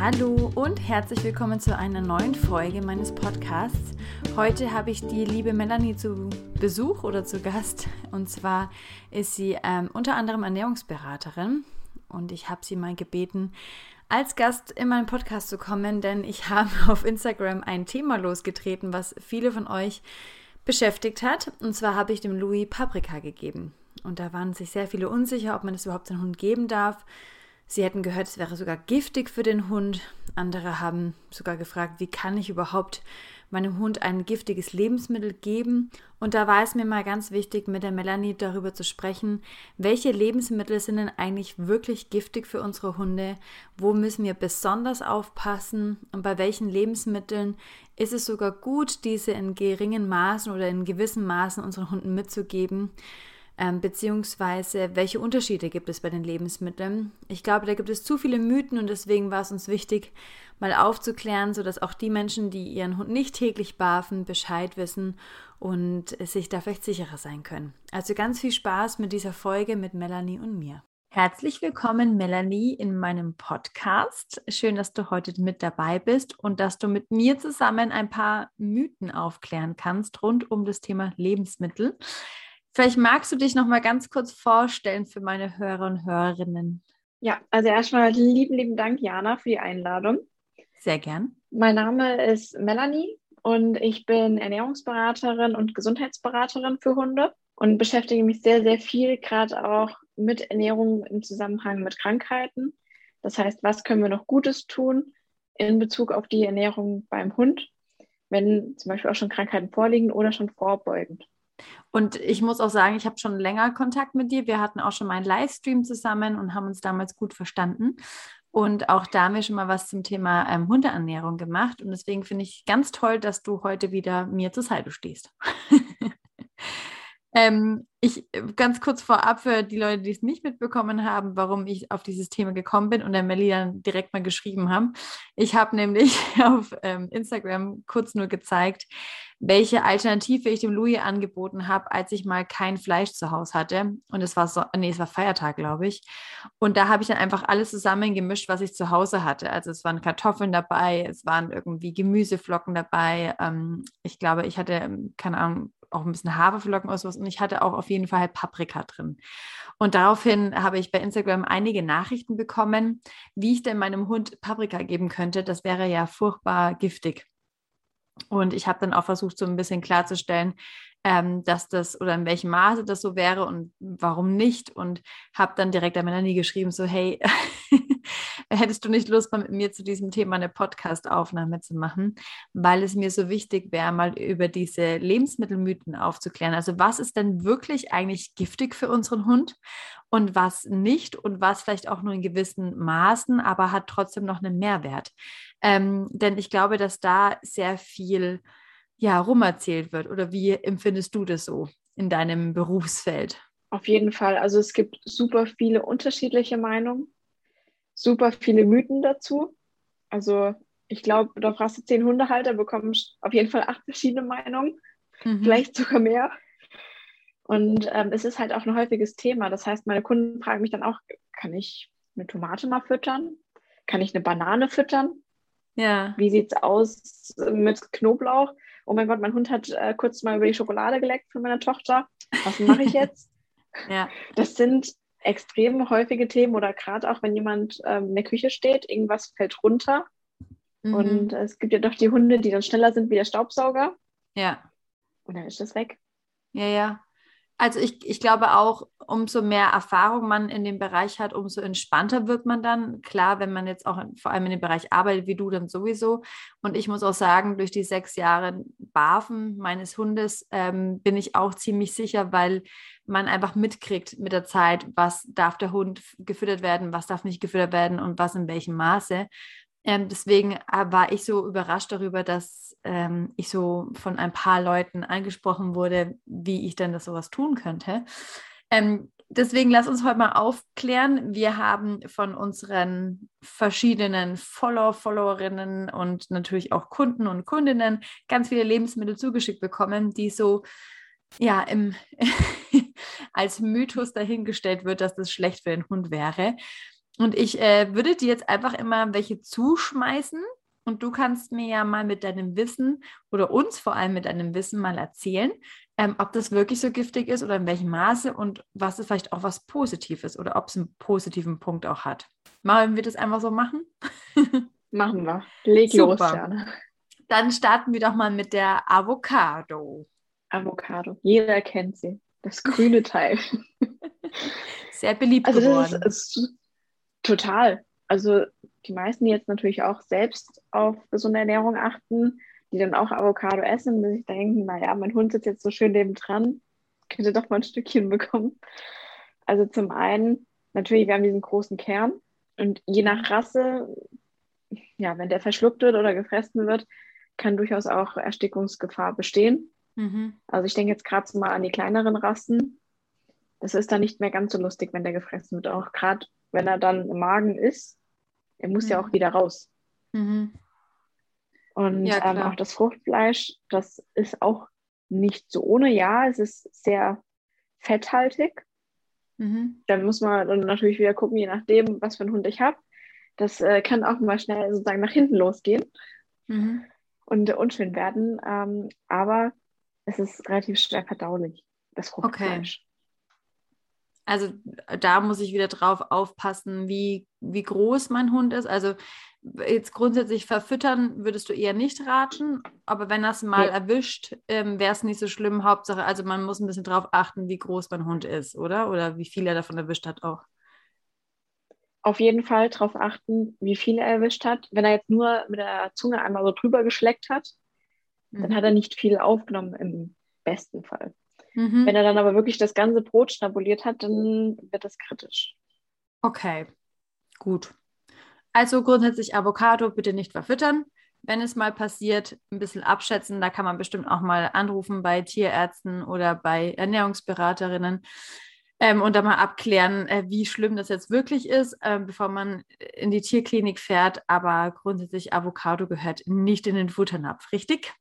Hallo und herzlich willkommen zu einer neuen Folge meines Podcasts. Heute habe ich die liebe Melanie zu Besuch oder zu Gast. Und zwar ist sie ähm, unter anderem Ernährungsberaterin. Und ich habe sie mal gebeten, als Gast in meinen Podcast zu kommen, denn ich habe auf Instagram ein Thema losgetreten, was viele von euch beschäftigt hat. Und zwar habe ich dem Louis Paprika gegeben. Und da waren sich sehr viele unsicher, ob man es überhaupt seinem Hund geben darf. Sie hätten gehört, es wäre sogar giftig für den Hund. Andere haben sogar gefragt, wie kann ich überhaupt meinem Hund ein giftiges Lebensmittel geben? Und da war es mir mal ganz wichtig, mit der Melanie darüber zu sprechen, welche Lebensmittel sind denn eigentlich wirklich giftig für unsere Hunde? Wo müssen wir besonders aufpassen? Und bei welchen Lebensmitteln ist es sogar gut, diese in geringen Maßen oder in gewissen Maßen unseren Hunden mitzugeben? Ähm, beziehungsweise welche Unterschiede gibt es bei den Lebensmitteln. Ich glaube, da gibt es zu viele Mythen und deswegen war es uns wichtig, mal aufzuklären, sodass auch die Menschen, die ihren Hund nicht täglich barfen, Bescheid wissen und sich da vielleicht sicherer sein können. Also ganz viel Spaß mit dieser Folge mit Melanie und mir. Herzlich willkommen, Melanie, in meinem Podcast. Schön, dass du heute mit dabei bist und dass du mit mir zusammen ein paar Mythen aufklären kannst rund um das Thema Lebensmittel. Vielleicht magst du dich noch mal ganz kurz vorstellen für meine Hörer und Hörerinnen. Ja, also erstmal lieben, lieben Dank, Jana, für die Einladung. Sehr gern. Mein Name ist Melanie und ich bin Ernährungsberaterin und Gesundheitsberaterin für Hunde und beschäftige mich sehr, sehr viel gerade auch mit Ernährung im Zusammenhang mit Krankheiten. Das heißt, was können wir noch Gutes tun in Bezug auf die Ernährung beim Hund, wenn zum Beispiel auch schon Krankheiten vorliegen oder schon vorbeugend. Und ich muss auch sagen, ich habe schon länger Kontakt mit dir. Wir hatten auch schon mal einen Livestream zusammen und haben uns damals gut verstanden. Und auch da haben wir schon mal was zum Thema ähm, Hundeernährung gemacht. Und deswegen finde ich ganz toll, dass du heute wieder mir zur Seite stehst. ähm, ich ganz kurz vorab für die Leute, die es nicht mitbekommen haben, warum ich auf dieses Thema gekommen bin und der Melli dann direkt mal geschrieben haben. Ich habe nämlich auf ähm, Instagram kurz nur gezeigt, welche Alternative ich dem Louis angeboten habe, als ich mal kein Fleisch zu Hause hatte. Und es war so, nee, es war Feiertag, glaube ich. Und da habe ich dann einfach alles zusammengemischt, was ich zu Hause hatte. Also es waren Kartoffeln dabei, es waren irgendwie Gemüseflocken dabei. Ähm, ich glaube, ich hatte, ähm, keine Ahnung, auch ein bisschen Haferflocken oder sowas. Und ich hatte auch auf jeden Fall halt Paprika drin. Und daraufhin habe ich bei Instagram einige Nachrichten bekommen, wie ich denn meinem Hund Paprika geben könnte. Das wäre ja furchtbar giftig. Und ich habe dann auch versucht, so ein bisschen klarzustellen, ähm, dass das oder in welchem Maße das so wäre und warum nicht. Und habe dann direkt an Melanie geschrieben, so, hey, hättest du nicht Lust, mal mit mir zu diesem Thema eine Podcast-Aufnahme zu machen, weil es mir so wichtig wäre, mal über diese Lebensmittelmythen aufzuklären. Also was ist denn wirklich eigentlich giftig für unseren Hund und was nicht und was vielleicht auch nur in gewissen Maßen, aber hat trotzdem noch einen Mehrwert. Ähm, denn ich glaube, dass da sehr viel ja, rumerzählt wird. Oder wie empfindest du das so in deinem Berufsfeld? Auf jeden Fall. Also es gibt super viele unterschiedliche Meinungen, super viele Mythen dazu. Also ich glaube, da fragst du zehn Hundehalter, bekommst auf jeden Fall acht verschiedene Meinungen, mhm. vielleicht sogar mehr. Und ähm, es ist halt auch ein häufiges Thema. Das heißt, meine Kunden fragen mich dann auch, kann ich eine Tomate mal füttern? Kann ich eine Banane füttern? Ja. Wie sieht es aus mit Knoblauch? Oh mein Gott, mein Hund hat äh, kurz mal über die Schokolade geleckt von meiner Tochter. Was mache ich jetzt? ja. Das sind extrem häufige Themen oder gerade auch, wenn jemand ähm, in der Küche steht, irgendwas fällt runter. Mhm. Und es gibt ja doch die Hunde, die dann schneller sind wie der Staubsauger. Ja. Und dann ist das weg. Ja, ja. Also ich, ich glaube auch, umso mehr Erfahrung man in dem Bereich hat, umso entspannter wird man dann. Klar, wenn man jetzt auch vor allem in dem Bereich arbeitet, wie du dann sowieso. Und ich muss auch sagen, durch die sechs Jahre Barfen meines Hundes ähm, bin ich auch ziemlich sicher, weil man einfach mitkriegt mit der Zeit, was darf der Hund gefüttert werden, was darf nicht gefüttert werden und was in welchem Maße. Ähm, deswegen äh, war ich so überrascht darüber, dass ähm, ich so von ein paar Leuten angesprochen wurde, wie ich denn das sowas tun könnte. Ähm, deswegen lass uns heute mal aufklären. Wir haben von unseren verschiedenen Follower, Followerinnen und natürlich auch Kunden und Kundinnen ganz viele Lebensmittel zugeschickt bekommen, die so ja im als Mythos dahingestellt wird, dass das schlecht für den Hund wäre. Und ich äh, würde dir jetzt einfach immer welche zuschmeißen und du kannst mir ja mal mit deinem Wissen oder uns vor allem mit deinem Wissen mal erzählen, ähm, ob das wirklich so giftig ist oder in welchem Maße und was es vielleicht auch was Positives oder ob es einen positiven Punkt auch hat. Wollen wir das einfach so machen? Machen wir. Leg Super. los, Jana. Dann starten wir doch mal mit der Avocado. Avocado. Jeder kennt sie. Das grüne Teil. Sehr beliebt also geworden. Ist, ist total. Also die meisten, die jetzt natürlich auch selbst auf gesunde Ernährung achten, die dann auch Avocado essen, die sich denken, naja, mein Hund sitzt jetzt so schön neben dran, könnte doch mal ein Stückchen bekommen. Also zum einen, natürlich, wir haben diesen großen Kern und je nach Rasse, ja, wenn der verschluckt wird oder gefressen wird, kann durchaus auch Erstickungsgefahr bestehen. Mhm. Also ich denke jetzt gerade mal an die kleineren Rassen. Das ist dann nicht mehr ganz so lustig, wenn der gefressen wird. Auch gerade wenn er dann im Magen ist, er muss mhm. ja auch wieder raus. Mhm. Und ja, ähm, auch das Fruchtfleisch, das ist auch nicht so ohne. Ja, es ist sehr fetthaltig. Mhm. Dann muss man dann natürlich wieder gucken, je nachdem, was für einen Hund ich habe. Das äh, kann auch mal schnell sozusagen nach hinten losgehen mhm. und äh, unschön werden. Ähm, aber es ist relativ schwer verdaulich, das Fruchtfleisch. Also da muss ich wieder drauf aufpassen, wie, wie groß mein Hund ist. Also jetzt grundsätzlich verfüttern würdest du eher nicht raten, aber wenn das mal ja. erwischt, ähm, wäre es nicht so schlimm. Hauptsache, also man muss ein bisschen drauf achten, wie groß mein Hund ist, oder? Oder wie viel er davon erwischt hat auch. Auf jeden Fall darauf achten, wie viel er erwischt hat. Wenn er jetzt nur mit der Zunge einmal so drüber geschleckt hat, mhm. dann hat er nicht viel aufgenommen im besten Fall. Mhm. Wenn er dann aber wirklich das ganze Brot schnabuliert hat, dann wird das kritisch. Okay, gut. Also grundsätzlich Avocado bitte nicht verfüttern. Wenn es mal passiert, ein bisschen abschätzen. Da kann man bestimmt auch mal anrufen bei Tierärzten oder bei Ernährungsberaterinnen ähm, und dann mal abklären, äh, wie schlimm das jetzt wirklich ist, äh, bevor man in die Tierklinik fährt. Aber grundsätzlich Avocado gehört nicht in den Futternapf, richtig?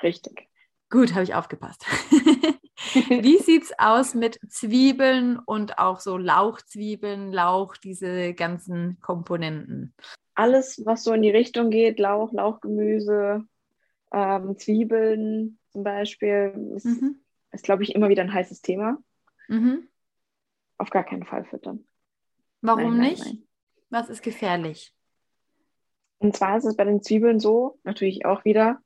Richtig. Gut, habe ich aufgepasst. Wie sieht es aus mit Zwiebeln und auch so Lauchzwiebeln, Lauch, diese ganzen Komponenten? Alles, was so in die Richtung geht, Lauch, Lauchgemüse, ähm, Zwiebeln zum Beispiel, ist, mhm. ist glaube ich, immer wieder ein heißes Thema. Mhm. Auf gar keinen Fall füttern. Warum nein, nicht? Nein. Was ist gefährlich? Und zwar ist es bei den Zwiebeln so, natürlich auch wieder,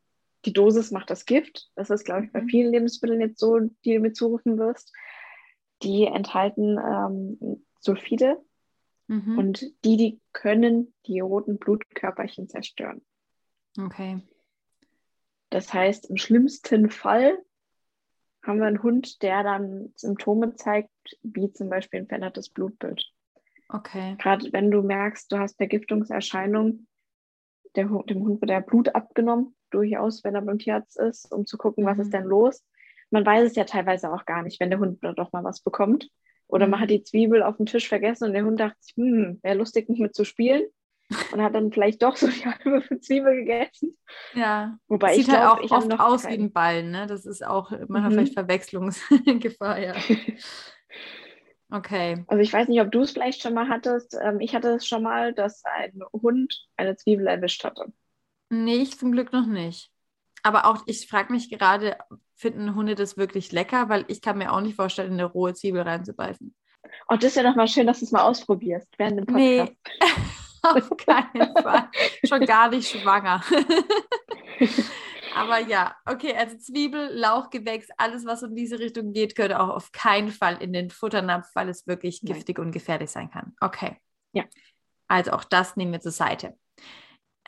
die Dosis macht das Gift. Das ist, glaube ich, bei mhm. vielen Lebensmitteln jetzt so, die du mir zurufen wirst. Die enthalten ähm, Sulfide mhm. und die, die können die roten Blutkörperchen zerstören. Okay. Das heißt, im schlimmsten Fall haben wir einen Hund, der dann Symptome zeigt, wie zum Beispiel ein verändertes Blutbild. Okay. Gerade wenn du merkst, du hast Vergiftungserscheinungen, der, dem Hund wird der Blut abgenommen, durchaus, wenn er beim Tierarzt ist, um zu gucken, mhm. was ist mhm. denn los. Man weiß es ja teilweise auch gar nicht, wenn der Hund doch mal was bekommt. Oder mhm. man hat die Zwiebel auf dem Tisch vergessen und der Hund dachte hm, wäre lustig, nicht mit zu spielen. Und hat dann vielleicht doch so die halbe Zwiebel gegessen. Ja. Wobei Sieht ich halt glaub, auch oft aus keinen. wie ein Ball, ne? Das ist auch manchmal mhm. vielleicht Verwechslungsgefahr, ja. Okay. Also ich weiß nicht, ob du es vielleicht schon mal hattest. Ähm, ich hatte es schon mal, dass ein Hund eine Zwiebel erwischt hatte. Nee, ich zum Glück noch nicht. Aber auch, ich frage mich gerade, finden Hunde das wirklich lecker? Weil ich kann mir auch nicht vorstellen, eine rohe Zwiebel reinzubeißen. Oh, das ist ja doch mal schön, dass du es mal ausprobierst während dem Podcast. Nee, auf keinen Fall. Schon gar nicht schwanger. Aber ja, okay, also Zwiebel, Lauchgewächs, alles, was in diese Richtung geht, gehört auch auf keinen Fall in den Futternapf, weil es wirklich giftig Nein. und gefährlich sein kann. Okay. Ja. Also auch das nehmen wir zur Seite.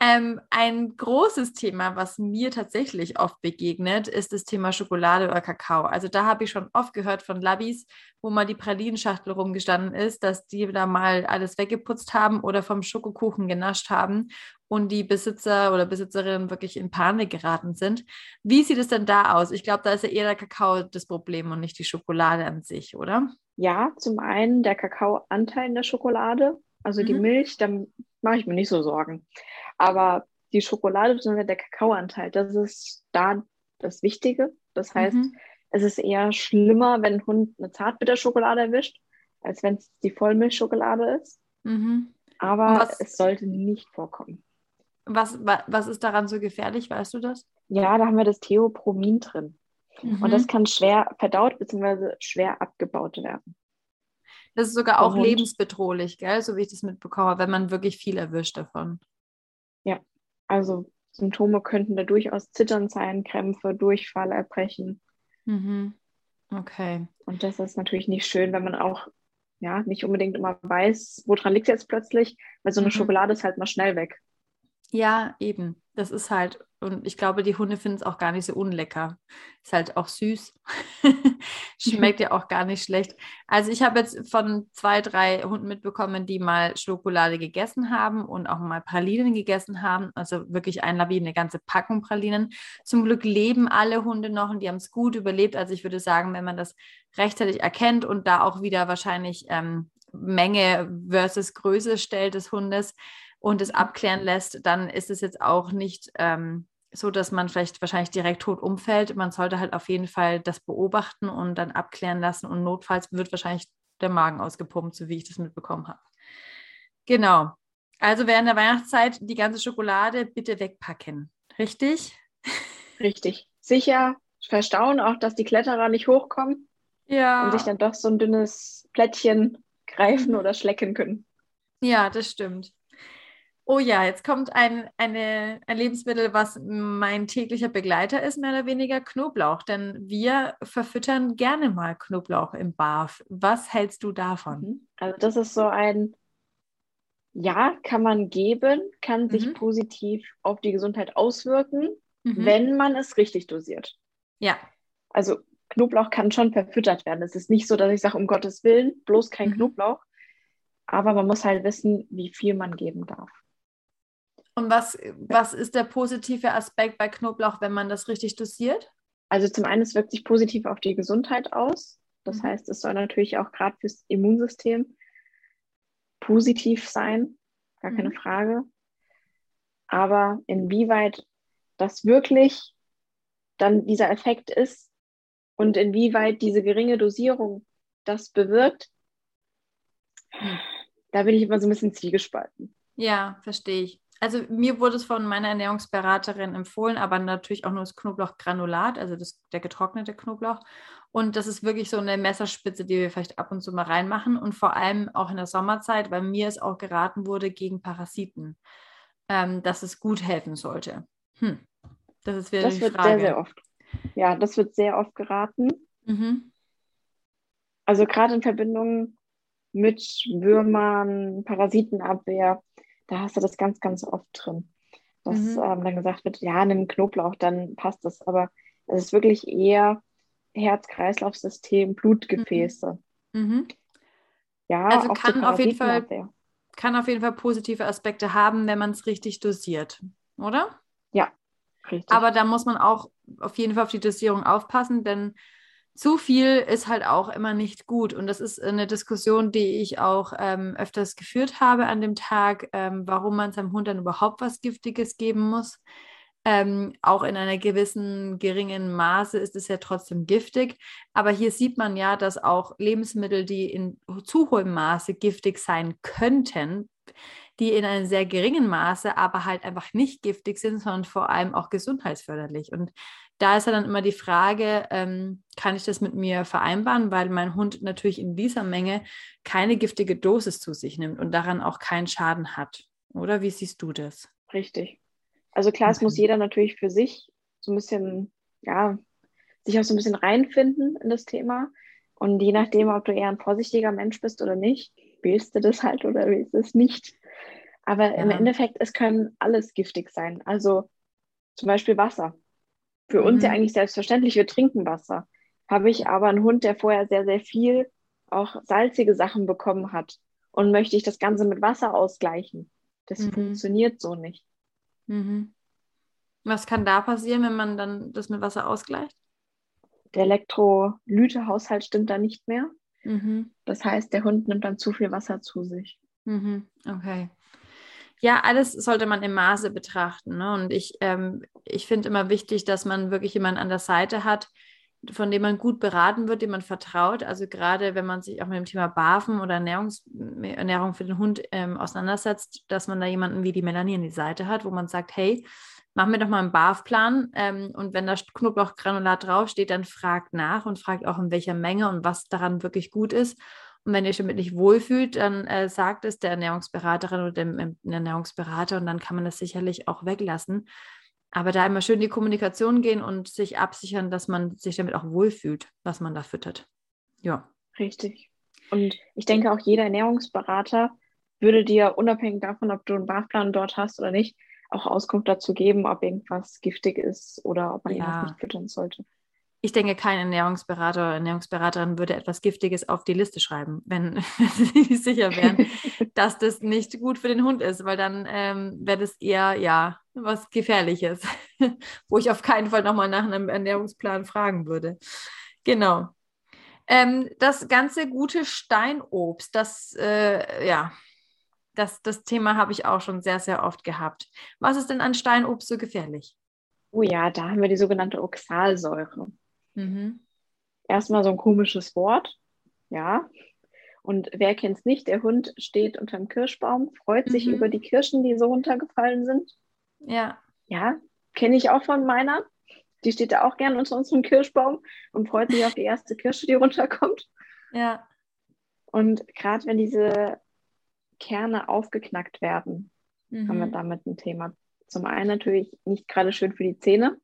Ähm, ein großes Thema, was mir tatsächlich oft begegnet, ist das Thema Schokolade oder Kakao. Also da habe ich schon oft gehört von Labis, wo mal die Pralinenschachtel rumgestanden ist, dass die da mal alles weggeputzt haben oder vom Schokokuchen genascht haben und die Besitzer oder Besitzerinnen wirklich in Panik geraten sind. Wie sieht es denn da aus? Ich glaube, da ist ja eher der Kakao das Problem und nicht die Schokolade an sich, oder? Ja, zum einen der Kakaoanteil in der Schokolade, also mhm. die Milch, da mache ich mir nicht so Sorgen. Aber die Schokolade bzw. der Kakaoanteil, das ist da das Wichtige. Das heißt, mhm. es ist eher schlimmer, wenn ein Hund eine Zartbitterschokolade erwischt, als wenn es die Vollmilchschokolade ist. Mhm. Aber was, es sollte nicht vorkommen. Was, was, was ist daran so gefährlich, weißt du das? Ja, da haben wir das Theopromin drin. Mhm. Und das kann schwer verdaut bzw. schwer abgebaut werden. Das ist sogar auch lebensbedrohlich, gell? so wie ich das mitbekomme, wenn man wirklich viel erwischt davon. Ja, also Symptome könnten da durchaus Zittern sein, Krämpfe, Durchfall, Erbrechen. Mhm. Okay. Und das ist natürlich nicht schön, wenn man auch ja nicht unbedingt immer weiß, woran liegt es jetzt plötzlich, weil so eine mhm. Schokolade ist halt mal schnell weg. Ja, eben. Das ist halt, und ich glaube, die Hunde finden es auch gar nicht so unlecker. Ist halt auch süß. Schmeckt ja auch gar nicht schlecht. Also ich habe jetzt von zwei, drei Hunden mitbekommen, die mal Schokolade gegessen haben und auch mal Pralinen gegessen haben. Also wirklich ein Labi, eine ganze Packung Pralinen. Zum Glück leben alle Hunde noch und die haben es gut überlebt. Also ich würde sagen, wenn man das rechtzeitig erkennt und da auch wieder wahrscheinlich ähm, Menge versus Größe stellt des Hundes, und es abklären lässt, dann ist es jetzt auch nicht ähm, so, dass man vielleicht wahrscheinlich direkt tot umfällt. Man sollte halt auf jeden Fall das beobachten und dann abklären lassen und notfalls wird wahrscheinlich der Magen ausgepumpt, so wie ich das mitbekommen habe. Genau. Also während der Weihnachtszeit die ganze Schokolade bitte wegpacken. Richtig? Richtig. Sicher verstauen auch, dass die Kletterer nicht hochkommen. Ja. Und sich dann doch so ein dünnes Plättchen greifen oder schlecken können. Ja, das stimmt. Oh ja, jetzt kommt ein, eine, ein Lebensmittel, was mein täglicher Begleiter ist, mehr oder weniger Knoblauch. Denn wir verfüttern gerne mal Knoblauch im Barf. Was hältst du davon? Mhm. Also das ist so ein, ja, kann man geben, kann mhm. sich positiv auf die Gesundheit auswirken, mhm. wenn man es richtig dosiert. Ja. Also Knoblauch kann schon verfüttert werden. Es ist nicht so, dass ich sage, um Gottes Willen, bloß kein mhm. Knoblauch. Aber man muss halt wissen, wie viel man geben darf. Und was, was ist der positive Aspekt bei Knoblauch, wenn man das richtig dosiert? Also zum einen, es wirkt sich positiv auf die Gesundheit aus. Das mhm. heißt, es soll natürlich auch gerade fürs Immunsystem positiv sein, gar keine mhm. Frage. Aber inwieweit das wirklich dann dieser Effekt ist und inwieweit diese geringe Dosierung das bewirkt, da bin ich immer so ein bisschen zwiegespalten. Ja, verstehe ich also mir wurde es von meiner Ernährungsberaterin empfohlen, aber natürlich auch nur das Knoblauchgranulat, also das, der getrocknete Knoblauch. Und das ist wirklich so eine Messerspitze, die wir vielleicht ab und zu mal reinmachen. Und vor allem auch in der Sommerzeit, weil mir es auch geraten wurde gegen Parasiten, ähm, dass es gut helfen sollte. Hm. Das ist wieder das die wird Frage. sehr, sehr oft. Ja, das wird sehr oft geraten. Mhm. Also gerade in Verbindung mit Würmern, Parasitenabwehr da hast du das ganz, ganz oft drin. Dass mhm. ähm, dann gesagt wird, ja, nimm Knoblauch, dann passt das. Aber es ist wirklich eher Herz-Kreislauf-System, Blutgefäße. Mhm. mhm. Ja, also kann auf jeden Fall kann auf jeden Fall positive Aspekte haben, wenn man es richtig dosiert, oder? Ja, richtig. Aber da muss man auch auf jeden Fall auf die Dosierung aufpassen, denn zu viel ist halt auch immer nicht gut. Und das ist eine Diskussion, die ich auch ähm, öfters geführt habe an dem Tag, ähm, warum man seinem Hund dann überhaupt was Giftiges geben muss. Ähm, auch in einer gewissen geringen Maße ist es ja trotzdem giftig. Aber hier sieht man ja, dass auch Lebensmittel, die in zu hohem Maße giftig sein könnten, die in einem sehr geringen Maße aber halt einfach nicht giftig sind, sondern vor allem auch gesundheitsförderlich. Und da ist ja dann immer die Frage, ähm, kann ich das mit mir vereinbaren, weil mein Hund natürlich in dieser Menge keine giftige Dosis zu sich nimmt und daran auch keinen Schaden hat. Oder wie siehst du das? Richtig. Also klar, okay. es muss jeder natürlich für sich so ein bisschen, ja, sich auch so ein bisschen reinfinden in das Thema. Und je nachdem, ob du eher ein vorsichtiger Mensch bist oder nicht, wählst du das halt oder wählst du es nicht. Aber ja. im Endeffekt, es können alles giftig sein. Also zum Beispiel Wasser. Für mhm. uns ja mhm. eigentlich selbstverständlich, wir trinken Wasser. Habe ich aber einen Hund, der vorher sehr, sehr viel auch salzige Sachen bekommen hat und möchte ich das Ganze mit Wasser ausgleichen. Das mhm. funktioniert so nicht. Mhm. Was kann da passieren, wenn man dann das mit Wasser ausgleicht? Der Elektrolytehaushalt stimmt da nicht mehr. Mhm. Das heißt, der Hund nimmt dann zu viel Wasser zu sich. Mhm. Okay ja, alles sollte man im Maße betrachten. Ne? Und ich, ähm, ich finde immer wichtig, dass man wirklich jemanden an der Seite hat, von dem man gut beraten wird, dem man vertraut. Also gerade wenn man sich auch mit dem Thema Barfen oder Ernährungs Ernährung für den Hund ähm, auseinandersetzt, dass man da jemanden wie die Melanie an die Seite hat, wo man sagt, hey, mach mir doch mal einen Barfplan ähm, und wenn da Knoblauchgranulat draufsteht, dann fragt nach und fragt auch in welcher Menge und was daran wirklich gut ist. Und wenn ihr euch damit nicht wohlfühlt, dann äh, sagt es der Ernährungsberaterin oder dem, dem Ernährungsberater und dann kann man das sicherlich auch weglassen. Aber da immer schön die Kommunikation gehen und sich absichern, dass man sich damit auch wohlfühlt, was man da füttert. Ja. Richtig. Und ich denke auch jeder Ernährungsberater würde dir unabhängig davon, ob du einen Barfplan dort hast oder nicht, auch Auskunft dazu geben, ob irgendwas giftig ist oder ob man ja. irgendwas nicht füttern sollte. Ich denke, kein Ernährungsberater oder Ernährungsberaterin würde etwas Giftiges auf die Liste schreiben, wenn, sie sicher wären, dass das nicht gut für den Hund ist, weil dann ähm, wäre das eher, ja, was Gefährliches, wo ich auf keinen Fall nochmal nach einem Ernährungsplan fragen würde. Genau. Ähm, das ganze gute Steinobst, das, äh, ja, das, das Thema habe ich auch schon sehr, sehr oft gehabt. Was ist denn an Steinobst so gefährlich? Oh ja, da haben wir die sogenannte Oxalsäure. Mhm. Erstmal so ein komisches Wort, ja. Und wer kennt es nicht? Der Hund steht unter dem Kirschbaum, freut mhm. sich über die Kirschen, die so runtergefallen sind. Ja. Ja, kenne ich auch von meiner. Die steht da auch gern unter unserem Kirschbaum und freut sich auf die erste Kirsche, die runterkommt. Ja. Und gerade wenn diese Kerne aufgeknackt werden, mhm. haben wir mhm. damit ein Thema. Zum einen natürlich nicht gerade schön für die Zähne.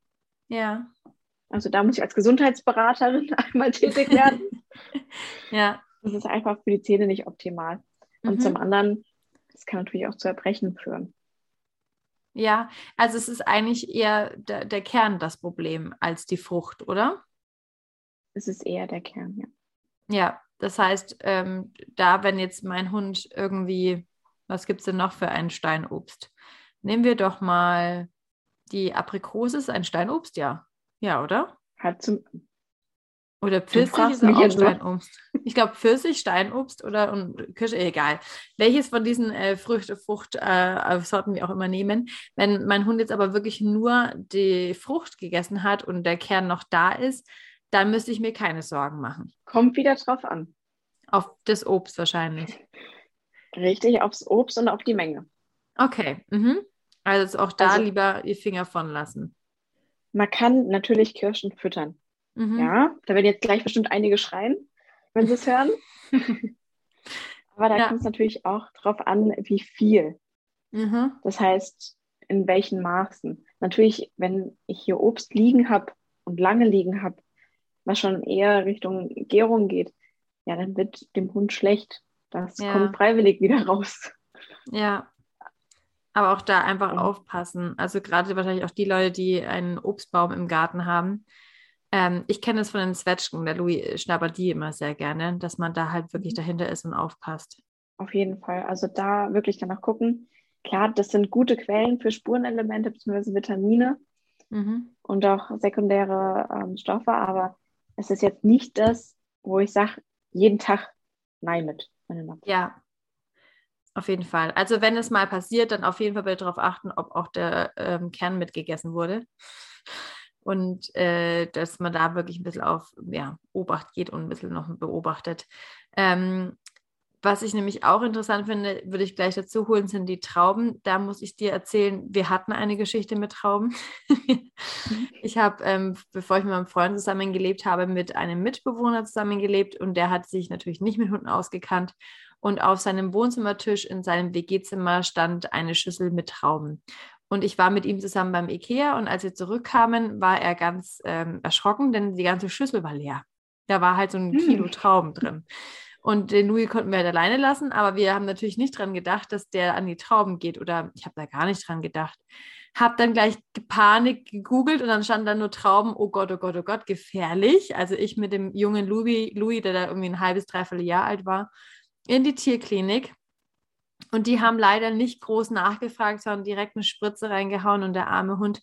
Ja. Also da muss ich als Gesundheitsberaterin einmal tätig werden. ja. Das ist einfach für die Zähne nicht optimal. Und mhm. zum anderen, das kann natürlich auch zu Erbrechen führen. Ja, also es ist eigentlich eher der, der Kern das Problem als die Frucht, oder? Es ist eher der Kern, ja. Ja, das heißt, ähm, da, wenn jetzt mein Hund irgendwie, was gibt es denn noch für ein Steinobst? Nehmen wir doch mal die Aprikose, ist ein Steinobst, ja. Ja, oder? Hat zum, oder Pfirsich ist auch Steinobst. Ich glaube Pfirsich, Steinobst oder und Kirsche, egal. Welches von diesen äh, Früchte, Fruchtsorten äh, wir auch immer nehmen. Wenn mein Hund jetzt aber wirklich nur die Frucht gegessen hat und der Kern noch da ist, dann müsste ich mir keine Sorgen machen. Kommt wieder drauf an. Auf das Obst wahrscheinlich. Richtig, aufs Obst und auf die Menge. Okay. Mhm. Also auch da also, lieber die Finger von lassen. Man kann natürlich Kirschen füttern. Mhm. Ja, da werden jetzt gleich bestimmt einige schreien, wenn sie es hören. Aber da ja. kommt es natürlich auch drauf an, wie viel. Mhm. Das heißt, in welchen Maßen. Natürlich, wenn ich hier Obst liegen habe und lange liegen habe, was schon eher Richtung Gärung geht, ja, dann wird dem Hund schlecht. Das ja. kommt freiwillig wieder raus. Ja. Aber auch da einfach ja. aufpassen. Also gerade wahrscheinlich auch die Leute, die einen Obstbaum im Garten haben, ähm, ich kenne es von den Zwetschgen, der Louis schnappert die immer sehr gerne, dass man da halt wirklich mhm. dahinter ist und aufpasst. Auf jeden Fall. Also da wirklich danach gucken. Klar, das sind gute Quellen für Spurenelemente bzw. Vitamine mhm. und auch sekundäre ähm, Stoffe, aber es ist jetzt nicht das, wo ich sage, jeden Tag nein mit. Ja, auf jeden Fall. Also wenn es mal passiert, dann auf jeden Fall bitte darauf achten, ob auch der ähm, Kern mitgegessen wurde und äh, dass man da wirklich ein bisschen auf ja, Obacht geht und ein bisschen noch beobachtet. Ähm, was ich nämlich auch interessant finde, würde ich gleich dazu holen, sind die Trauben. Da muss ich dir erzählen, wir hatten eine Geschichte mit Trauben. ich habe, ähm, bevor ich mit meinem Freund zusammengelebt habe, mit einem Mitbewohner zusammengelebt und der hat sich natürlich nicht mit Hunden ausgekannt. Und auf seinem Wohnzimmertisch in seinem WG-Zimmer stand eine Schüssel mit Trauben. Und ich war mit ihm zusammen beim Ikea und als wir zurückkamen, war er ganz ähm, erschrocken, denn die ganze Schüssel war leer. Da war halt so ein hm. Kilo Trauben drin. Und den Louis konnten wir halt alleine lassen, aber wir haben natürlich nicht dran gedacht, dass der an die Trauben geht oder ich habe da gar nicht dran gedacht. Hab dann gleich Panik gegoogelt und dann stand da nur Trauben, oh Gott, oh Gott, oh Gott, gefährlich. Also ich mit dem jungen Louis, Louis, der da irgendwie ein halbes, dreiviertel Jahr alt war, in die Tierklinik und die haben leider nicht groß nachgefragt, sondern direkt eine Spritze reingehauen und der arme Hund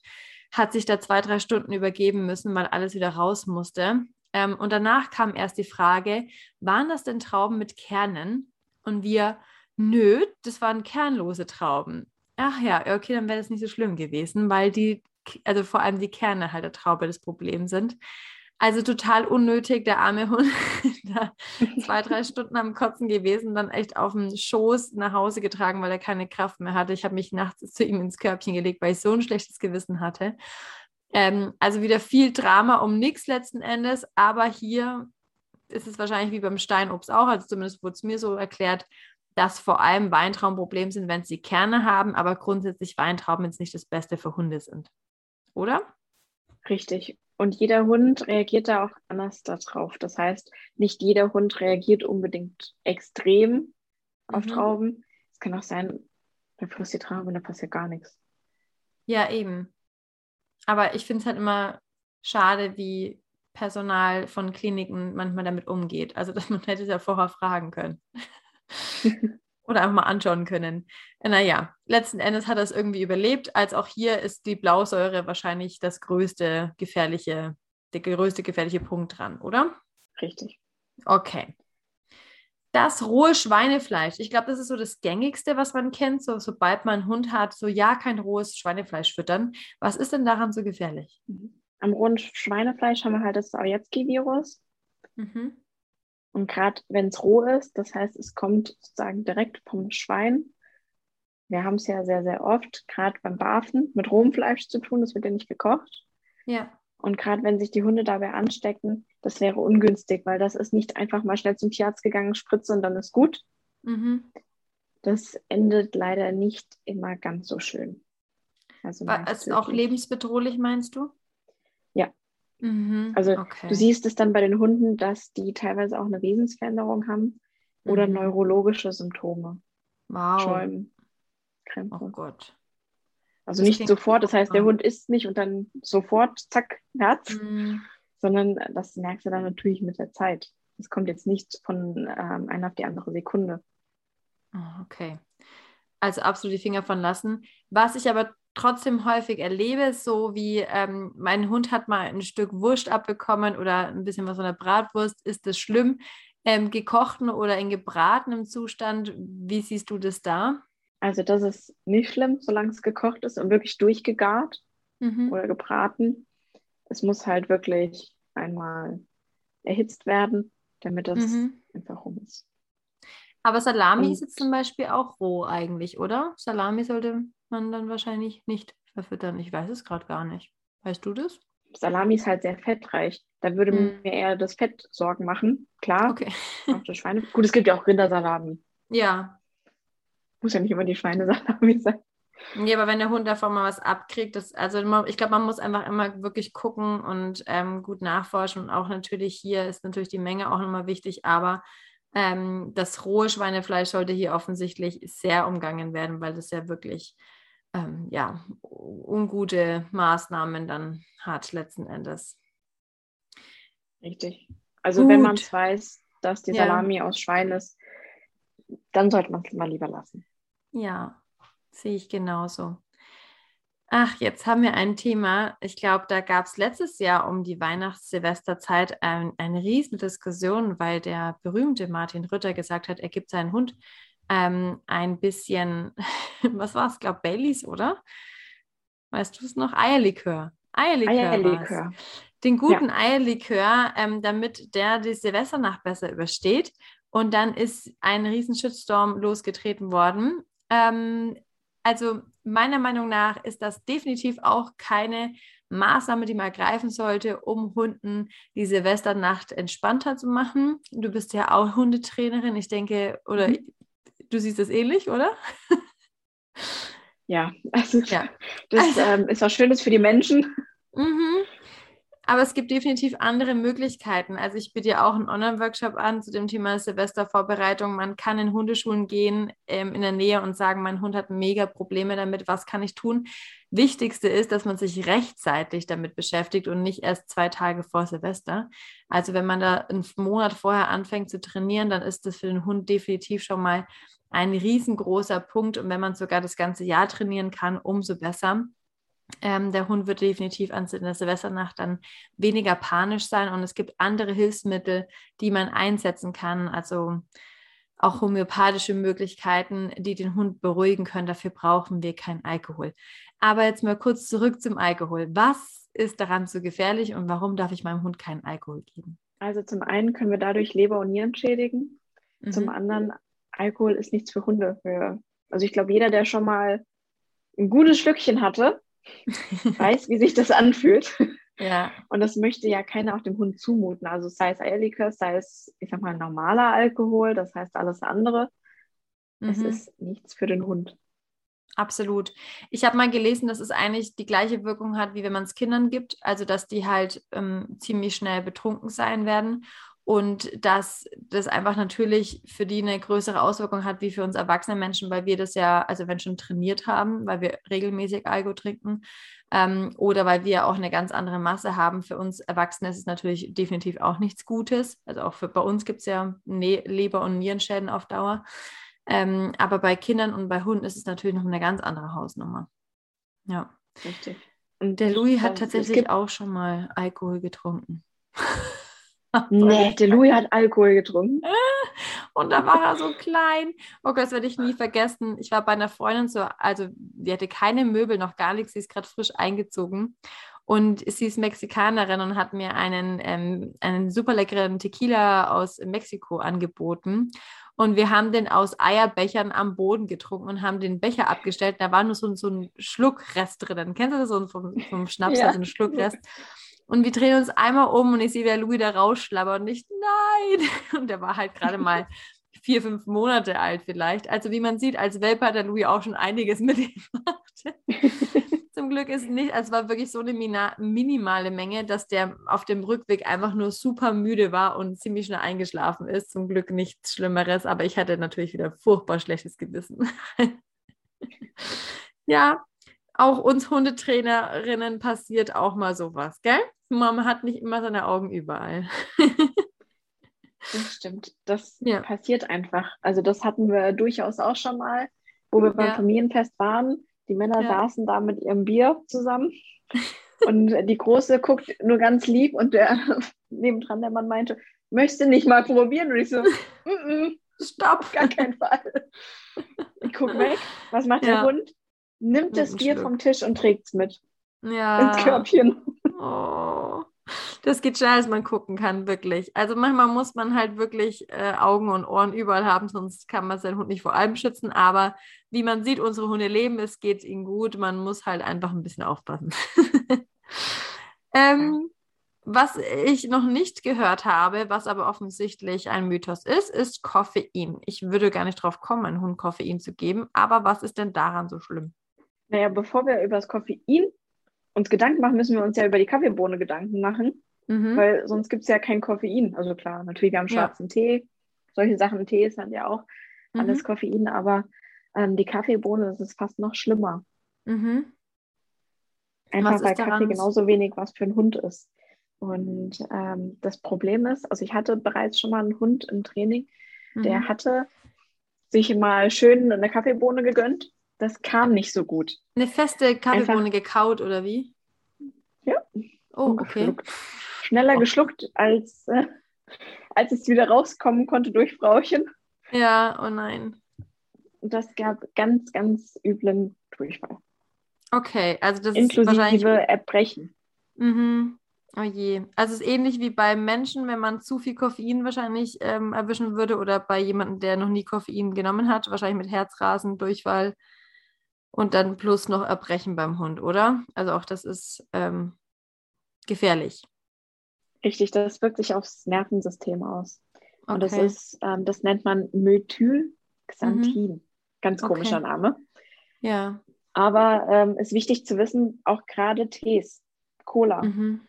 hat sich da zwei, drei Stunden übergeben müssen, weil alles wieder raus musste. Ähm, und danach kam erst die Frage, waren das denn Trauben mit Kernen? Und wir, nö, das waren kernlose Trauben. Ach ja, okay, dann wäre das nicht so schlimm gewesen, weil die, also vor allem die Kerne halt der Traube das Problem sind. Also total unnötig, der arme Hund, da zwei, drei Stunden am Kotzen gewesen, dann echt auf dem Schoß nach Hause getragen, weil er keine Kraft mehr hatte. Ich habe mich nachts zu ihm ins Körbchen gelegt, weil ich so ein schlechtes Gewissen hatte. Ähm, also wieder viel Drama um nichts letzten Endes, aber hier ist es wahrscheinlich wie beim Steinobst auch, also zumindest wurde es mir so erklärt, dass vor allem Weintrauben Problem sind, wenn sie Kerne haben, aber grundsätzlich Weintrauben jetzt nicht das Beste für Hunde sind. Oder? Richtig. Und jeder Hund reagiert da auch anders darauf. Das heißt, nicht jeder Hund reagiert unbedingt extrem auf mhm. Trauben. Es kann auch sein, da frisst die Traube und da passiert gar nichts. Ja, eben. Aber ich finde es halt immer schade, wie Personal von Kliniken manchmal damit umgeht. Also, dass man hätte es ja vorher fragen können. Oder einfach mal anschauen können. Naja, letzten Endes hat er es irgendwie überlebt. Als auch hier ist die Blausäure wahrscheinlich das größte gefährliche, der größte gefährliche Punkt dran, oder? Richtig. Okay. Das rohe Schweinefleisch. Ich glaube, das ist so das gängigste, was man kennt. So, sobald man einen Hund hat, so ja, kein rohes Schweinefleisch füttern. Was ist denn daran so gefährlich? Am rohen Schweinefleisch haben wir halt das Aujetski-Virus. Mhm. Und gerade wenn es roh ist, das heißt, es kommt sozusagen direkt vom Schwein. Wir haben es ja sehr, sehr oft, gerade beim Barfen, mit rohem Fleisch zu tun, das wird ja nicht gekocht. Ja. Und gerade wenn sich die Hunde dabei anstecken, das wäre ungünstig, weil das ist nicht einfach mal schnell zum Tierarzt gegangen, Spritze und dann ist gut. Mhm. Das endet leider nicht immer ganz so schön. Also ist auch lebensbedrohlich, meinst du? Ja, Mhm, also okay. du siehst es dann bei den Hunden, dass die teilweise auch eine Wesensveränderung haben oder mhm. neurologische Symptome. Wow. Schäumen, Krämpfe. Oh Gott. Also das nicht sofort, das heißt, der Hund isst nicht und dann sofort, zack, Herz, mhm. sondern das merkst du dann natürlich mit der Zeit. Es kommt jetzt nicht von ähm, einer auf die andere Sekunde. Oh, okay. Also absolut die Finger von lassen. Was ich aber trotzdem häufig erlebe, so wie ähm, mein Hund hat mal ein Stück Wurst abbekommen oder ein bisschen was von der Bratwurst, ist das schlimm? Ähm, gekochten oder in gebratenem Zustand, wie siehst du das da? Also das ist nicht schlimm, solange es gekocht ist und wirklich durchgegart mhm. oder gebraten. Es muss halt wirklich einmal erhitzt werden, damit das mhm. einfach rum ist. Aber Salami und, ist jetzt zum Beispiel auch roh eigentlich, oder? Salami sollte man dann wahrscheinlich nicht verfüttern. Ich weiß es gerade gar nicht. Weißt du das? Salami ist halt sehr fettreich. Da würde hm. mir eher das Fett Sorgen machen. Klar. Okay. Auch das Schweine. Gut, es gibt ja auch Rindersalami. Ja. Muss ja nicht immer die Schweinesalami sein. Ja, aber wenn der Hund davon mal was abkriegt, das, also ich glaube, man muss einfach immer wirklich gucken und ähm, gut nachforschen. Und auch natürlich hier ist natürlich die Menge auch nochmal wichtig, aber ähm, das rohe Schweinefleisch sollte hier offensichtlich sehr umgangen werden, weil das ja wirklich ähm, ja, ungute Maßnahmen dann hat letzten Endes. Richtig. Also Gut. wenn man weiß, dass die Salami ja. aus Schwein ist, dann sollte man es mal lieber lassen. Ja, sehe ich genauso. Ach, jetzt haben wir ein Thema. Ich glaube, da gab es letztes Jahr um die Weihnachts-Silvesterzeit ein, eine riesen Diskussion, weil der berühmte Martin Rütter gesagt hat, er gibt seinen Hund ähm, ein bisschen, was war es, glaube Baileys, oder? Weißt du es noch? Eierlikör. Eierlikör. Eierlikör. Den guten ja. Eierlikör, ähm, damit der die Silvesternacht besser übersteht. Und dann ist ein Riesenshitstorm losgetreten worden. Ähm, also meiner Meinung nach ist das definitiv auch keine Maßnahme, die man ergreifen sollte, um Hunden die Silvesternacht entspannter zu machen. Du bist ja auch Hundetrainerin, ich denke, oder mhm. Du siehst es ähnlich, oder? Ja, also ja. das ähm, ist was Schönes für die Menschen. Mhm. Aber es gibt definitiv andere Möglichkeiten. Also ich biete ja auch einen Online-Workshop an zu dem Thema Silvestervorbereitung. Man kann in Hundeschulen gehen ähm, in der Nähe und sagen, mein Hund hat mega Probleme damit, was kann ich tun? Wichtigste ist, dass man sich rechtzeitig damit beschäftigt und nicht erst zwei Tage vor Silvester. Also wenn man da einen Monat vorher anfängt zu trainieren, dann ist das für den Hund definitiv schon mal ein riesengroßer Punkt. Und wenn man sogar das ganze Jahr trainieren kann, umso besser. Ähm, der Hund wird definitiv an der Silvesternacht dann weniger panisch sein und es gibt andere Hilfsmittel, die man einsetzen kann. Also auch homöopathische Möglichkeiten, die den Hund beruhigen können. Dafür brauchen wir keinen Alkohol. Aber jetzt mal kurz zurück zum Alkohol. Was ist daran so gefährlich und warum darf ich meinem Hund keinen Alkohol geben? Also zum einen können wir dadurch Leber und Nieren schädigen. Mhm. Zum anderen, Alkohol ist nichts für Hunde. Für, also ich glaube, jeder, der schon mal ein gutes Schlückchen hatte, weiß, wie sich das anfühlt. Ja. Und das möchte ja keiner auch dem Hund zumuten. Also sei es Eierlikör, sei es, ich sag mal, normaler Alkohol, das heißt alles andere. Mhm. Es ist nichts für den Hund. Absolut. Ich habe mal gelesen, dass es eigentlich die gleiche Wirkung hat, wie wenn man es Kindern gibt. Also, dass die halt ähm, ziemlich schnell betrunken sein werden und dass das einfach natürlich für die eine größere Auswirkung hat wie für uns erwachsene Menschen, weil wir das ja, also wenn schon trainiert haben, weil wir regelmäßig Alkohol trinken ähm, oder weil wir auch eine ganz andere Masse haben. Für uns Erwachsene ist es natürlich definitiv auch nichts Gutes. Also auch für, bei uns gibt es ja ne Leber- und Nierenschäden auf Dauer. Ähm, aber bei Kindern und bei Hunden ist es natürlich noch eine ganz andere Hausnummer. Ja. Richtig. Und der Louis hat tatsächlich auch schon mal Alkohol getrunken. nee, der Louis hat Alkohol getrunken. Und da war er so klein. Oh Gott, das werde ich nie vergessen. Ich war bei einer Freundin so, also die hatte keine Möbel, noch gar nichts, sie ist gerade frisch eingezogen. Und sie ist Mexikanerin und hat mir einen, ähm, einen super leckeren Tequila aus Mexiko angeboten. Und wir haben den aus Eierbechern am Boden getrunken und haben den Becher abgestellt. Da war nur so, so ein Schluckrest drin. Kennst du das so vom, vom Schnaps, ja. also ein Schluckrest? Und wir drehen uns einmal um und ich sehe, wie Louis da rausschlabbert und ich, nein! Und der war halt gerade mal vier, fünf Monate alt vielleicht. Also wie man sieht, als Welpe hat der Louis auch schon einiges mitgemacht. Zum Glück ist nicht, also es war wirklich so eine minimale Menge, dass der auf dem Rückweg einfach nur super müde war und ziemlich schnell eingeschlafen ist. Zum Glück nichts Schlimmeres, aber ich hatte natürlich wieder furchtbar schlechtes Gewissen. ja, auch uns Hundetrainerinnen passiert auch mal sowas, gell? Man hat nicht immer seine Augen überall. das stimmt. Das ja. passiert einfach. Also das hatten wir durchaus auch schon mal, wo wir beim ja. Familienfest waren die Männer ja. saßen da mit ihrem Bier zusammen und die Große guckt nur ganz lieb und der nebendran der Mann meinte, möchtest du nicht mal probieren? Und ich so, mm -mm, stopp, gar keinen Fall. Ich gucke weg, was macht ja. der Hund? Nimmt das Bier Stück. vom Tisch und trägt es mit. Ja. Ins Körbchen. Oh. Das geht schnell, als man gucken kann, wirklich. Also manchmal muss man halt wirklich äh, Augen und Ohren überall haben, sonst kann man seinen Hund nicht vor allem schützen. Aber wie man sieht, unsere Hunde leben, es geht ihnen gut. Man muss halt einfach ein bisschen aufpassen. ähm, was ich noch nicht gehört habe, was aber offensichtlich ein Mythos ist, ist Koffein. Ich würde gar nicht drauf kommen, einem Hund Koffein zu geben. Aber was ist denn daran so schlimm? Naja, bevor wir über das Koffein uns Gedanken machen, müssen wir uns ja über die Kaffeebohne Gedanken machen, mhm. weil sonst gibt es ja kein Koffein. Also klar, natürlich, wir haben schwarzen ja. Tee, solche Sachen, Tee ist dann ja auch mhm. alles Koffein, aber ähm, die Kaffeebohne, das ist fast noch schlimmer. Mhm. Einfach weil Kaffee genauso wenig was für einen Hund ist. Und ähm, das Problem ist, also ich hatte bereits schon mal einen Hund im Training, der mhm. hatte sich mal schön eine Kaffeebohne gegönnt das kam nicht so gut. Eine feste Kaffeebohne gekaut oder wie? Ja. Oh, okay. Schneller oh. geschluckt, als, äh, als es wieder rauskommen konnte durch Frauchen. Ja, oh nein. Das gab ganz, ganz üblen Durchfall. Okay, also das Inklusive ist wahrscheinlich... Erbrechen. Mhm. Oh je. Also es ist ähnlich wie beim Menschen, wenn man zu viel Koffein wahrscheinlich ähm, erwischen würde oder bei jemandem, der noch nie Koffein genommen hat, wahrscheinlich mit Herzrasen, Durchfall und dann plus noch Erbrechen beim Hund, oder? Also auch das ist ähm, gefährlich. Richtig, das wirkt sich aufs Nervensystem aus. Und das ist, ähm, das nennt man Methylxanthin. Mhm. Ganz komischer okay. Name. Ja. Aber ähm, ist wichtig zu wissen, auch gerade Tees, Cola. Mhm.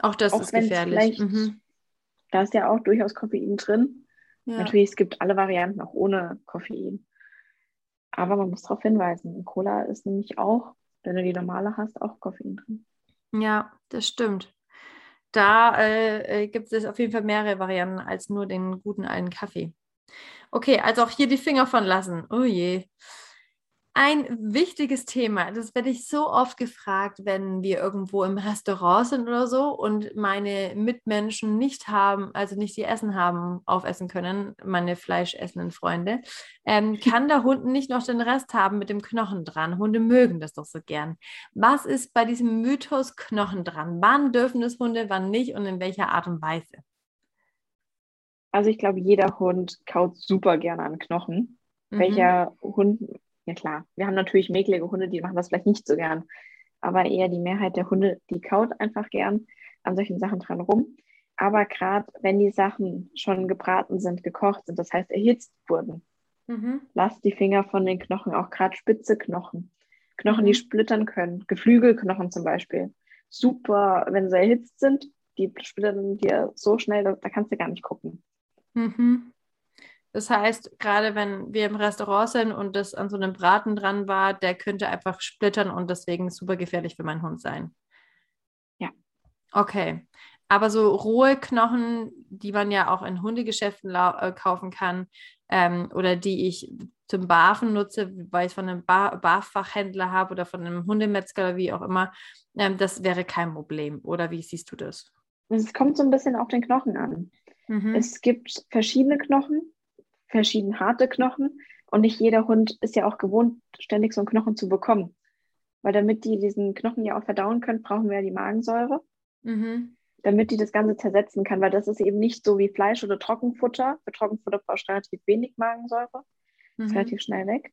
Auch das auch ist gefährlich. Mhm. Da ist ja auch durchaus Koffein drin. Ja. Natürlich, es gibt alle Varianten auch ohne Koffein. Aber man muss darauf hinweisen, in Cola ist nämlich auch, wenn du die normale hast, auch Koffein drin. Ja, das stimmt. Da äh, äh, gibt es auf jeden Fall mehrere Varianten als nur den guten alten Kaffee. Okay, also auch hier die Finger von lassen. Oh je. Ein wichtiges Thema, das werde ich so oft gefragt, wenn wir irgendwo im Restaurant sind oder so und meine Mitmenschen nicht haben, also nicht die Essen haben, aufessen können, meine fleischessenden Freunde. Ähm, kann der Hund nicht noch den Rest haben mit dem Knochen dran? Hunde mögen das doch so gern. Was ist bei diesem Mythos Knochen dran? Wann dürfen es Hunde, wann nicht und in welcher Art und Weise? Also ich glaube, jeder Hund kaut super gerne an Knochen. Mhm. Welcher Hund ja klar, wir haben natürlich mäkelige Hunde, die machen das vielleicht nicht so gern, aber eher die Mehrheit der Hunde, die kaut einfach gern an solchen Sachen dran rum. Aber gerade wenn die Sachen schon gebraten sind, gekocht sind, das heißt erhitzt wurden, mhm. lasst die Finger von den Knochen, auch gerade spitze Knochen. Knochen, die mhm. splittern können, Geflügelknochen zum Beispiel. Super, wenn sie erhitzt sind, die splittern dir so schnell, da, da kannst du gar nicht gucken. Mhm. Das heißt, gerade wenn wir im Restaurant sind und das an so einem Braten dran war, der könnte einfach splittern und deswegen super gefährlich für meinen Hund sein. Ja. Okay. Aber so rohe Knochen, die man ja auch in Hundegeschäften äh, kaufen kann ähm, oder die ich zum Barfen nutze, weil ich es von einem Bar Barfachhändler habe oder von einem Hundemetzger oder wie auch immer, ähm, das wäre kein Problem. Oder wie siehst du das? Es kommt so ein bisschen auf den Knochen an. Mhm. Es gibt verschiedene Knochen verschieden harte Knochen. Und nicht jeder Hund ist ja auch gewohnt, ständig so einen Knochen zu bekommen. Weil damit die diesen Knochen ja auch verdauen können, brauchen wir ja die Magensäure. Mhm. Damit die das Ganze zersetzen kann, weil das ist eben nicht so wie Fleisch oder Trockenfutter. Für Trockenfutter brauchst du relativ wenig Magensäure. Mhm. Ist relativ schnell weg.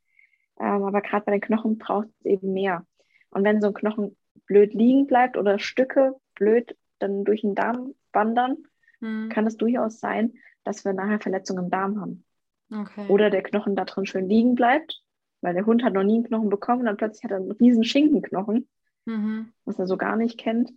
Ähm, aber gerade bei den Knochen braucht es eben mehr. Und wenn so ein Knochen blöd liegen bleibt oder Stücke blöd dann durch den Darm wandern, mhm. kann es durchaus sein, dass wir nachher Verletzungen im Darm haben. Okay. Oder der Knochen da drin schön liegen bleibt, weil der Hund hat noch nie einen Knochen bekommen und dann plötzlich hat er einen riesen Schinkenknochen, mhm. was er so gar nicht kennt.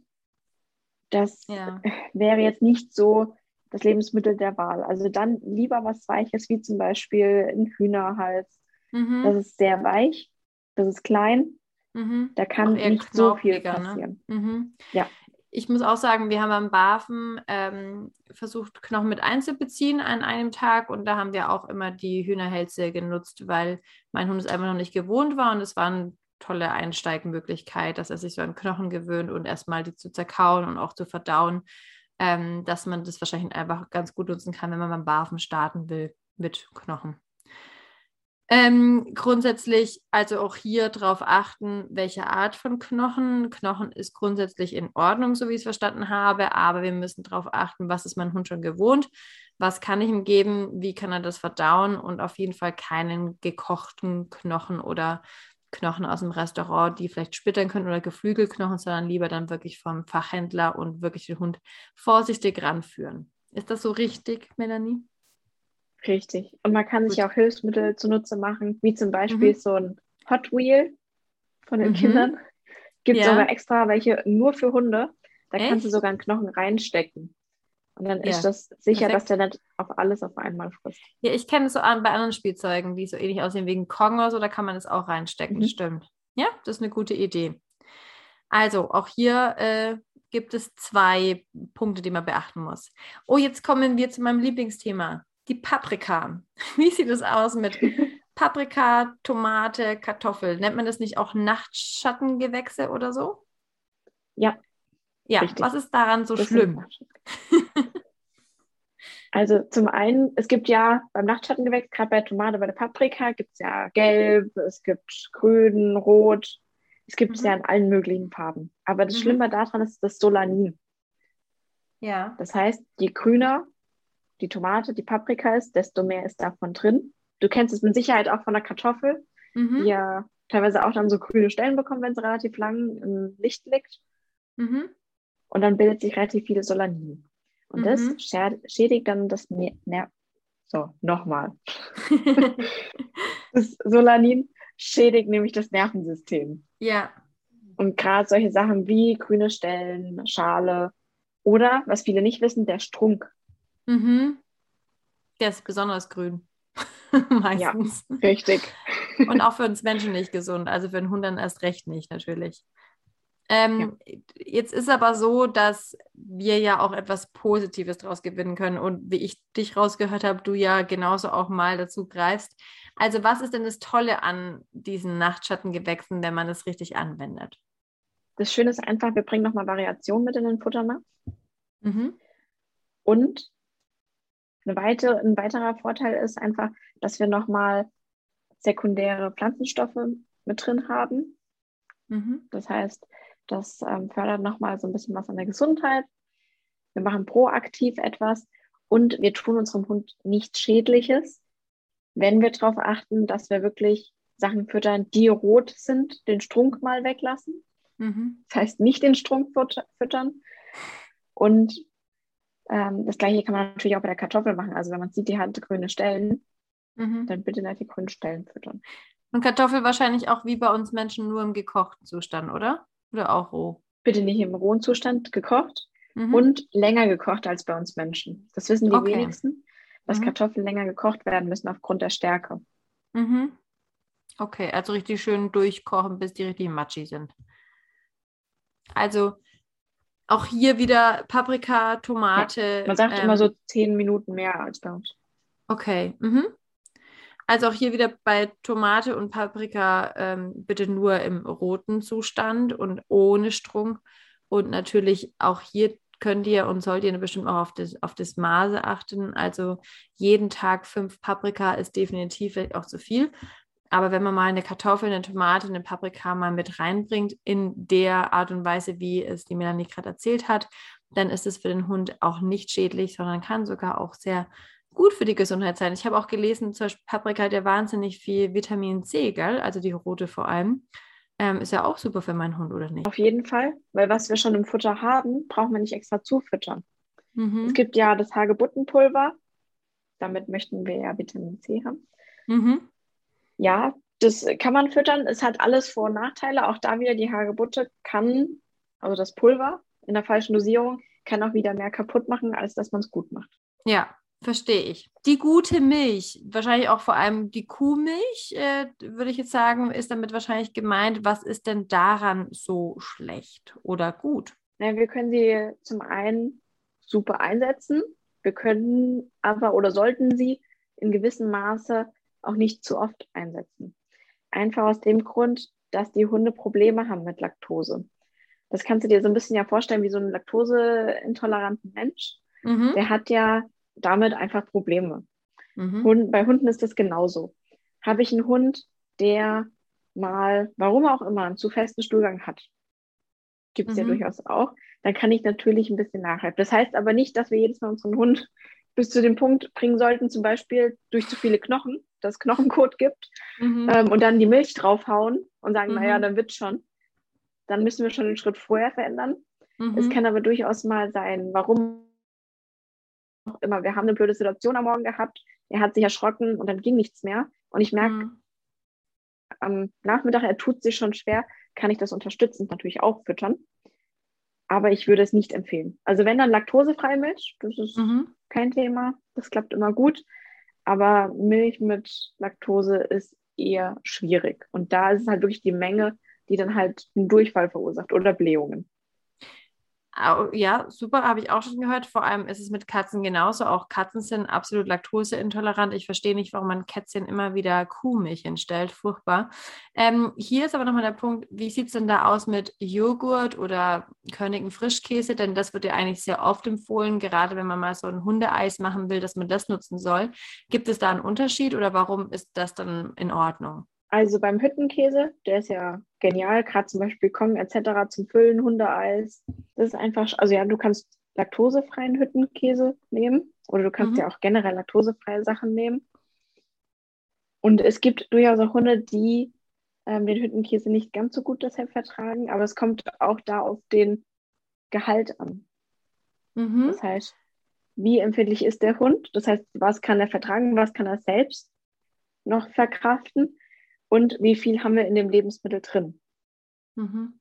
Das ja. wäre jetzt nicht so das Lebensmittel der Wahl. Also dann lieber was Weiches, wie zum Beispiel ein Hühnerhals. Mhm. Das ist sehr weich, das ist klein, mhm. da kann nicht so viel ne? passieren. Ne? Ja ich muss auch sagen, wir haben am Bafen ähm, versucht, Knochen mit einzubeziehen an einem Tag und da haben wir auch immer die Hühnerhälse genutzt, weil mein Hund es einfach noch nicht gewohnt war und es war eine tolle Einsteigmöglichkeit, dass er sich so an Knochen gewöhnt und erstmal die zu zerkauen und auch zu verdauen, ähm, dass man das wahrscheinlich einfach ganz gut nutzen kann, wenn man beim Bafen starten will mit Knochen. Ähm, grundsätzlich also auch hier darauf achten, welche Art von Knochen. Knochen ist grundsätzlich in Ordnung, so wie ich es verstanden habe, aber wir müssen darauf achten, was ist mein Hund schon gewohnt, was kann ich ihm geben, wie kann er das verdauen und auf jeden Fall keinen gekochten Knochen oder Knochen aus dem Restaurant, die vielleicht splittern können oder Geflügelknochen, sondern lieber dann wirklich vom Fachhändler und wirklich den Hund vorsichtig ranführen. Ist das so richtig, Melanie? Richtig. Und man kann Gut. sich auch Hilfsmittel zunutze machen, wie zum Beispiel mhm. so ein Hot Wheel von den mhm. Kindern. Gibt ja. sogar extra welche nur für Hunde. Da Echt? kannst du sogar einen Knochen reinstecken. Und dann ja. ist das sicher, Perfekt. dass der nicht auf alles auf einmal frisst. Ja, ich kenne es so an, bei anderen Spielzeugen, die so ähnlich aussehen wegen Kong oder so, da kann man es auch reinstecken. Mhm. Stimmt. Ja, das ist eine gute Idee. Also, auch hier äh, gibt es zwei Punkte, die man beachten muss. Oh, jetzt kommen wir zu meinem Lieblingsthema die Paprika. Wie sieht es aus mit Paprika, Tomate, Kartoffel? Nennt man das nicht auch Nachtschattengewächse oder so? Ja. Ja, richtig. was ist daran so das schlimm? Also zum einen, es gibt ja beim Nachtschattengewächs, gerade bei Tomate, bei der Paprika, gibt es ja gelb, es gibt grün, rot, es gibt es mhm. ja in allen möglichen Farben. Aber das mhm. Schlimme daran ist das Solanin. Ja. Das heißt, je grüner die Tomate, die Paprika ist, desto mehr ist davon drin. Du kennst es mit Sicherheit auch von der Kartoffel, mhm. die ja teilweise auch dann so grüne Stellen bekommen, wenn sie relativ lang im Licht liegt. Mhm. Und dann bildet sich relativ viele Solanin. Und mhm. das schädigt dann das Ner So, nochmal. das Solanin schädigt nämlich das Nervensystem. Ja. Und gerade solche Sachen wie grüne Stellen, Schale oder, was viele nicht wissen, der Strunk. Mhm. Der ist besonders grün. Meistens. Ja, richtig. Und auch für uns Menschen nicht gesund. Also für den Hund dann erst recht nicht, natürlich. Ähm, ja. Jetzt ist aber so, dass wir ja auch etwas Positives daraus gewinnen können. Und wie ich dich rausgehört habe, du ja genauso auch mal dazu greifst. Also, was ist denn das Tolle an diesen Nachtschattengewächsen, wenn man es richtig anwendet? Das Schöne ist einfach, wir bringen nochmal Variation mit in den Futternapf. Mhm. Und eine weitere, ein weiterer Vorteil ist einfach, dass wir nochmal sekundäre Pflanzenstoffe mit drin haben. Mhm. Das heißt, das ähm, fördert nochmal so ein bisschen was an der Gesundheit. Wir machen proaktiv etwas und wir tun unserem Hund nichts Schädliches, wenn wir darauf achten, dass wir wirklich Sachen füttern, die rot sind, den Strunk mal weglassen. Mhm. Das heißt, nicht den Strunk füttern. Und ähm, das gleiche kann man natürlich auch bei der Kartoffel machen. Also wenn man sieht, die hat grüne Stellen, mhm. dann bitte nicht die grünen Stellen füttern. Und Kartoffel wahrscheinlich auch wie bei uns Menschen nur im gekochten Zustand, oder? Oder auch roh? Bitte nicht im rohen Zustand gekocht mhm. und länger gekocht als bei uns Menschen. Das wissen die okay. wenigsten, dass mhm. Kartoffeln länger gekocht werden müssen aufgrund der Stärke. Mhm. Okay, also richtig schön durchkochen, bis die richtig matschig sind. Also auch hier wieder Paprika, Tomate. Ja, man sagt ähm, immer so zehn Minuten mehr als bei uns. Okay. Mhm. Also auch hier wieder bei Tomate und Paprika ähm, bitte nur im roten Zustand und ohne Strunk. Und natürlich auch hier könnt ihr und sollt ihr bestimmt auch auf das, auf das Maße achten. Also jeden Tag fünf Paprika ist definitiv auch zu viel. Aber wenn man mal eine Kartoffel, eine Tomate, eine Paprika mal mit reinbringt, in der Art und Weise, wie es die Melanie gerade erzählt hat, dann ist es für den Hund auch nicht schädlich, sondern kann sogar auch sehr gut für die Gesundheit sein. Ich habe auch gelesen, zum Beispiel Paprika hat ja wahnsinnig viel Vitamin C, gell? Also die rote vor allem. Ähm, ist ja auch super für meinen Hund, oder nicht? Auf jeden Fall, weil was wir schon im Futter haben, brauchen wir nicht extra zufüttern. Mhm. Es gibt ja das Hagebuttenpulver. Damit möchten wir ja Vitamin C haben. Mhm ja, das kann man füttern. Es hat alles Vor- und Nachteile. Auch da wieder die Hagebutte kann, also das Pulver in der falschen Dosierung, kann auch wieder mehr kaputt machen, als dass man es gut macht. Ja, verstehe ich. Die gute Milch, wahrscheinlich auch vor allem die Kuhmilch, äh, würde ich jetzt sagen, ist damit wahrscheinlich gemeint. Was ist denn daran so schlecht oder gut? Ja, wir können sie zum einen super einsetzen. Wir können aber oder sollten sie in gewissem Maße auch nicht zu oft einsetzen. Einfach aus dem Grund, dass die Hunde Probleme haben mit Laktose. Das kannst du dir so ein bisschen ja vorstellen wie so ein laktoseintoleranten Mensch. Mhm. Der hat ja damit einfach Probleme. Mhm. Hund, bei Hunden ist das genauso. Habe ich einen Hund, der mal, warum auch immer, einen zu festen Stuhlgang hat, gibt es mhm. ja durchaus auch, dann kann ich natürlich ein bisschen nachhelfen. Das heißt aber nicht, dass wir jedes Mal unseren Hund bis zu dem Punkt bringen sollten, zum Beispiel durch zu viele Knochen, dass Knochenkot gibt mhm. ähm, und dann die Milch draufhauen und sagen, mhm. naja, dann wird schon. Dann müssen wir schon einen Schritt vorher verändern. Mhm. Es kann aber durchaus mal sein, warum auch immer. Wir haben eine blöde Situation am Morgen gehabt, er hat sich erschrocken und dann ging nichts mehr. Und ich merke mhm. am Nachmittag, er tut sich schon schwer, kann ich das unterstützend natürlich auch füttern. Aber ich würde es nicht empfehlen. Also wenn dann laktosefreie Milch, das ist mhm. Kein Thema, das klappt immer gut. Aber Milch mit Laktose ist eher schwierig. Und da ist es halt wirklich die Menge, die dann halt einen Durchfall verursacht oder Blähungen. Ja, super, habe ich auch schon gehört. Vor allem ist es mit Katzen genauso. Auch Katzen sind absolut laktoseintolerant. Ich verstehe nicht, warum man Kätzchen immer wieder Kuhmilch entstellt. Furchtbar. Ähm, hier ist aber nochmal der Punkt, wie sieht es denn da aus mit Joghurt oder körnigen Frischkäse? Denn das wird ja eigentlich sehr oft empfohlen, gerade wenn man mal so ein Hundeeis machen will, dass man das nutzen soll. Gibt es da einen Unterschied oder warum ist das dann in Ordnung? Also beim Hüttenkäse, der ist ja genial, gerade zum Beispiel Kong etc. zum Füllen, Hundeeis. Das ist einfach, also ja, du kannst laktosefreien Hüttenkäse nehmen oder du kannst mhm. ja auch generell laktosefreie Sachen nehmen. Und es gibt durchaus auch Hunde, die ähm, den Hüttenkäse nicht ganz so gut deshalb vertragen, aber es kommt auch da auf den Gehalt an. Mhm. Das heißt, wie empfindlich ist der Hund? Das heißt, was kann er vertragen, was kann er selbst noch verkraften? Und wie viel haben wir in dem Lebensmittel drin. Mhm.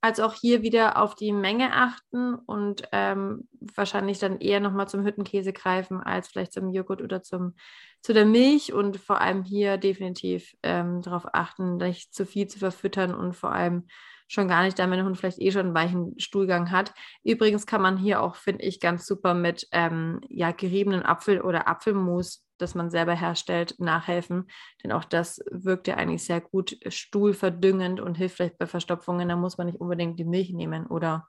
Also auch hier wieder auf die Menge achten und ähm, wahrscheinlich dann eher nochmal zum Hüttenkäse greifen als vielleicht zum Joghurt oder zum, zu der Milch und vor allem hier definitiv ähm, darauf achten, nicht zu viel zu verfüttern und vor allem schon gar nicht, da mein Hund vielleicht eh schon einen weichen Stuhlgang hat. Übrigens kann man hier auch, finde ich, ganz super mit ähm, ja, geriebenen Apfel oder Apfelmus, das man selber herstellt, nachhelfen. Denn auch das wirkt ja eigentlich sehr gut stuhlverdüngend und hilft vielleicht bei Verstopfungen. Da muss man nicht unbedingt die Milch nehmen. Oder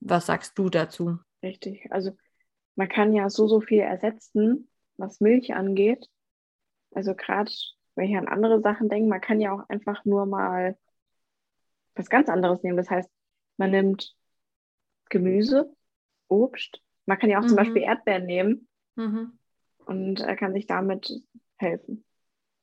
was sagst du dazu? Richtig. Also man kann ja so, so viel ersetzen, was Milch angeht. Also gerade, wenn ich an andere Sachen denke, man kann ja auch einfach nur mal was ganz anderes nehmen. Das heißt, man nimmt Gemüse, Obst. Man kann ja auch mhm. zum Beispiel Erdbeeren nehmen mhm. und er kann sich damit helfen.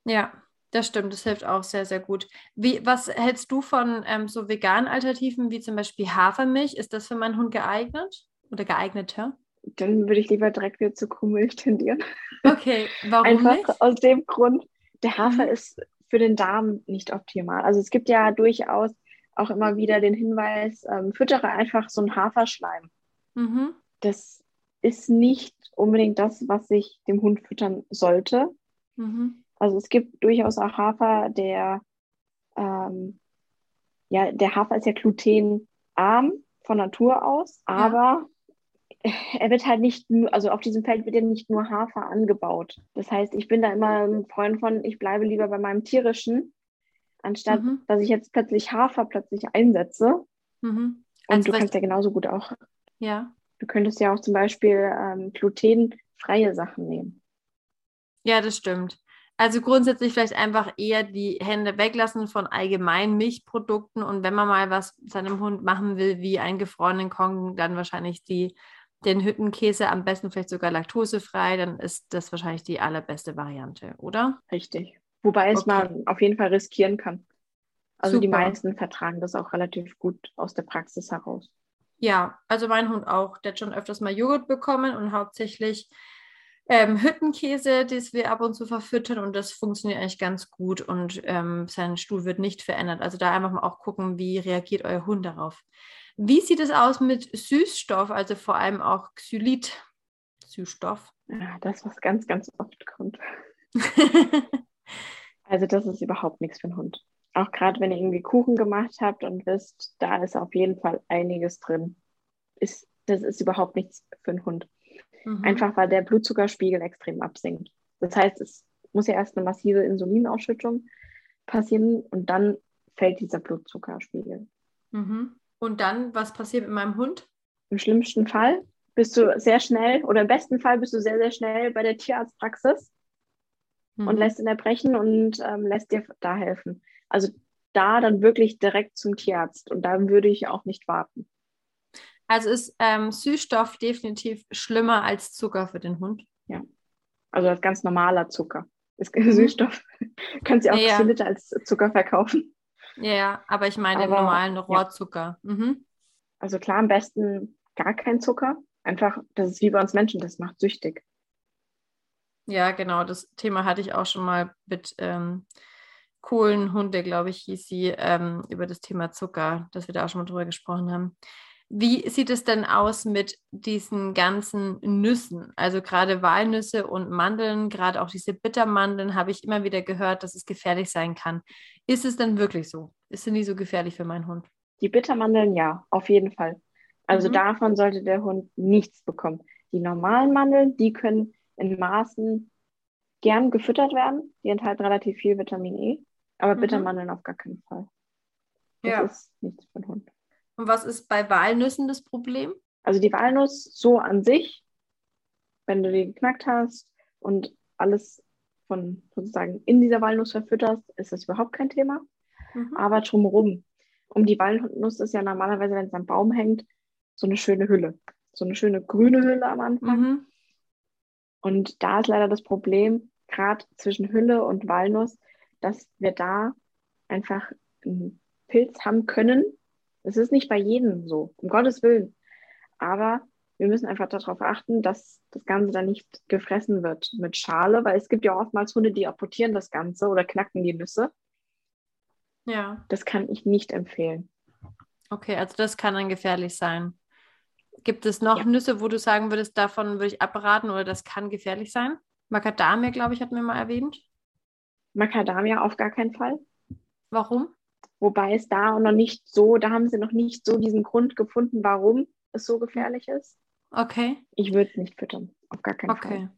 Ja, das stimmt. Das hilft auch sehr, sehr gut. Wie, was hältst du von ähm, so veganen Alternativen wie zum Beispiel Hafermilch? Ist das für meinen Hund geeignet oder geeigneter? Dann würde ich lieber direkt wieder zu Kuhmilch tendieren. Okay, warum Einfach nicht? aus dem Grund, der Hafer mhm. ist für den Darm nicht optimal. Also es gibt ja durchaus auch immer wieder den Hinweis, ähm, füttere einfach so einen Haferschleim. Mhm. Das ist nicht unbedingt das, was ich dem Hund füttern sollte. Mhm. Also es gibt durchaus auch Hafer, der ähm, ja, der Hafer ist ja glutenarm von Natur aus, aber ja. er wird halt nicht nur, also auf diesem Feld wird ja nicht nur Hafer angebaut. Das heißt, ich bin da immer ein Freund von, ich bleibe lieber bei meinem tierischen, anstatt mhm. dass ich jetzt plötzlich Hafer plötzlich einsetze. Mhm. Und also du kannst ja genauso gut auch. Ja. Du könntest ja auch zum Beispiel ähm, glutenfreie Sachen nehmen. Ja, das stimmt. Also grundsätzlich vielleicht einfach eher die Hände weglassen von allgemeinen Milchprodukten und wenn man mal was seinem Hund machen will, wie einen gefrorenen Kong, dann wahrscheinlich die, den Hüttenkäse, am besten vielleicht sogar laktosefrei, dann ist das wahrscheinlich die allerbeste Variante, oder? Richtig. Wobei es okay. man auf jeden Fall riskieren kann. Also Super. die meisten vertragen das auch relativ gut aus der Praxis heraus. Ja, also mein Hund auch. Der hat schon öfters mal Joghurt bekommen und hauptsächlich ähm, Hüttenkäse, das wir ab und zu verfüttern und das funktioniert eigentlich ganz gut und ähm, sein Stuhl wird nicht verändert. Also da einfach mal auch gucken, wie reagiert euer Hund darauf. Wie sieht es aus mit Süßstoff, also vor allem auch Xylit? Süßstoff. Ja, das, was ganz, ganz oft kommt. Also das ist überhaupt nichts für einen Hund. Auch gerade wenn ihr irgendwie Kuchen gemacht habt und wisst, da ist auf jeden Fall einiges drin. Ist, das ist überhaupt nichts für einen Hund. Mhm. Einfach weil der Blutzuckerspiegel extrem absinkt. Das heißt, es muss ja erst eine massive Insulinausschüttung passieren und dann fällt dieser Blutzuckerspiegel. Mhm. Und dann, was passiert mit meinem Hund? Im schlimmsten Fall bist du sehr schnell oder im besten Fall bist du sehr, sehr schnell bei der Tierarztpraxis mhm. und lässt ihn erbrechen und ähm, lässt dir da helfen. Also da dann wirklich direkt zum Tierarzt und da würde ich auch nicht warten. Also ist ähm, Süßstoff definitiv schlimmer als Zucker für den Hund? Ja, also als ganz normaler Zucker. Ist mhm. Süßstoff, können Sie auch ja. Liter als Zucker verkaufen. Ja, aber ich meine aber, den normalen Rohrzucker. Ja. Mhm. Also klar, am besten gar kein Zucker. Einfach, das ist wie bei uns Menschen, das macht süchtig. Ja, genau, das Thema hatte ich auch schon mal mit ähm, Kohlenhunde, glaube ich, hieß sie, ähm, über das Thema Zucker, dass wir da auch schon mal drüber gesprochen haben. Wie sieht es denn aus mit diesen ganzen Nüssen? Also gerade Walnüsse und Mandeln, gerade auch diese Bittermandeln, habe ich immer wieder gehört, dass es gefährlich sein kann. Ist es denn wirklich so? Ist es nie so gefährlich für meinen Hund? Die Bittermandeln ja, auf jeden Fall. Also mhm. davon sollte der Hund nichts bekommen. Die normalen Mandeln, die können in Maßen gern gefüttert werden. Die enthalten relativ viel Vitamin E, aber mhm. Bittermandeln auf gar keinen Fall. Das ja. ist nichts für den Hund. Und was ist bei Walnüssen das Problem? Also die Walnuss so an sich, wenn du die geknackt hast und alles von sozusagen in dieser Walnuss verfütterst, ist das überhaupt kein Thema. Mhm. Aber drumherum, um die Walnuss ist ja normalerweise, wenn es am Baum hängt, so eine schöne Hülle. So eine schöne grüne Hülle am Anfang. Mhm. Und da ist leider das Problem, gerade zwischen Hülle und Walnuss, dass wir da einfach einen Pilz haben können. Es ist nicht bei jedem so, um Gottes Willen. Aber wir müssen einfach darauf achten, dass das Ganze dann nicht gefressen wird mit Schale, weil es gibt ja oftmals Hunde, die apportieren das Ganze oder knacken die Nüsse. Ja. Das kann ich nicht empfehlen. Okay, also das kann dann gefährlich sein. Gibt es noch ja. Nüsse, wo du sagen würdest, davon würde ich abraten oder das kann gefährlich sein? Macadamia, glaube ich, hatten wir mal erwähnt. Macadamia auf gar keinen Fall. Warum? Wobei es da noch nicht so, da haben sie noch nicht so diesen Grund gefunden, warum es so gefährlich ist. Okay. Ich würde es nicht füttern, auf gar keinen Okay. Fall.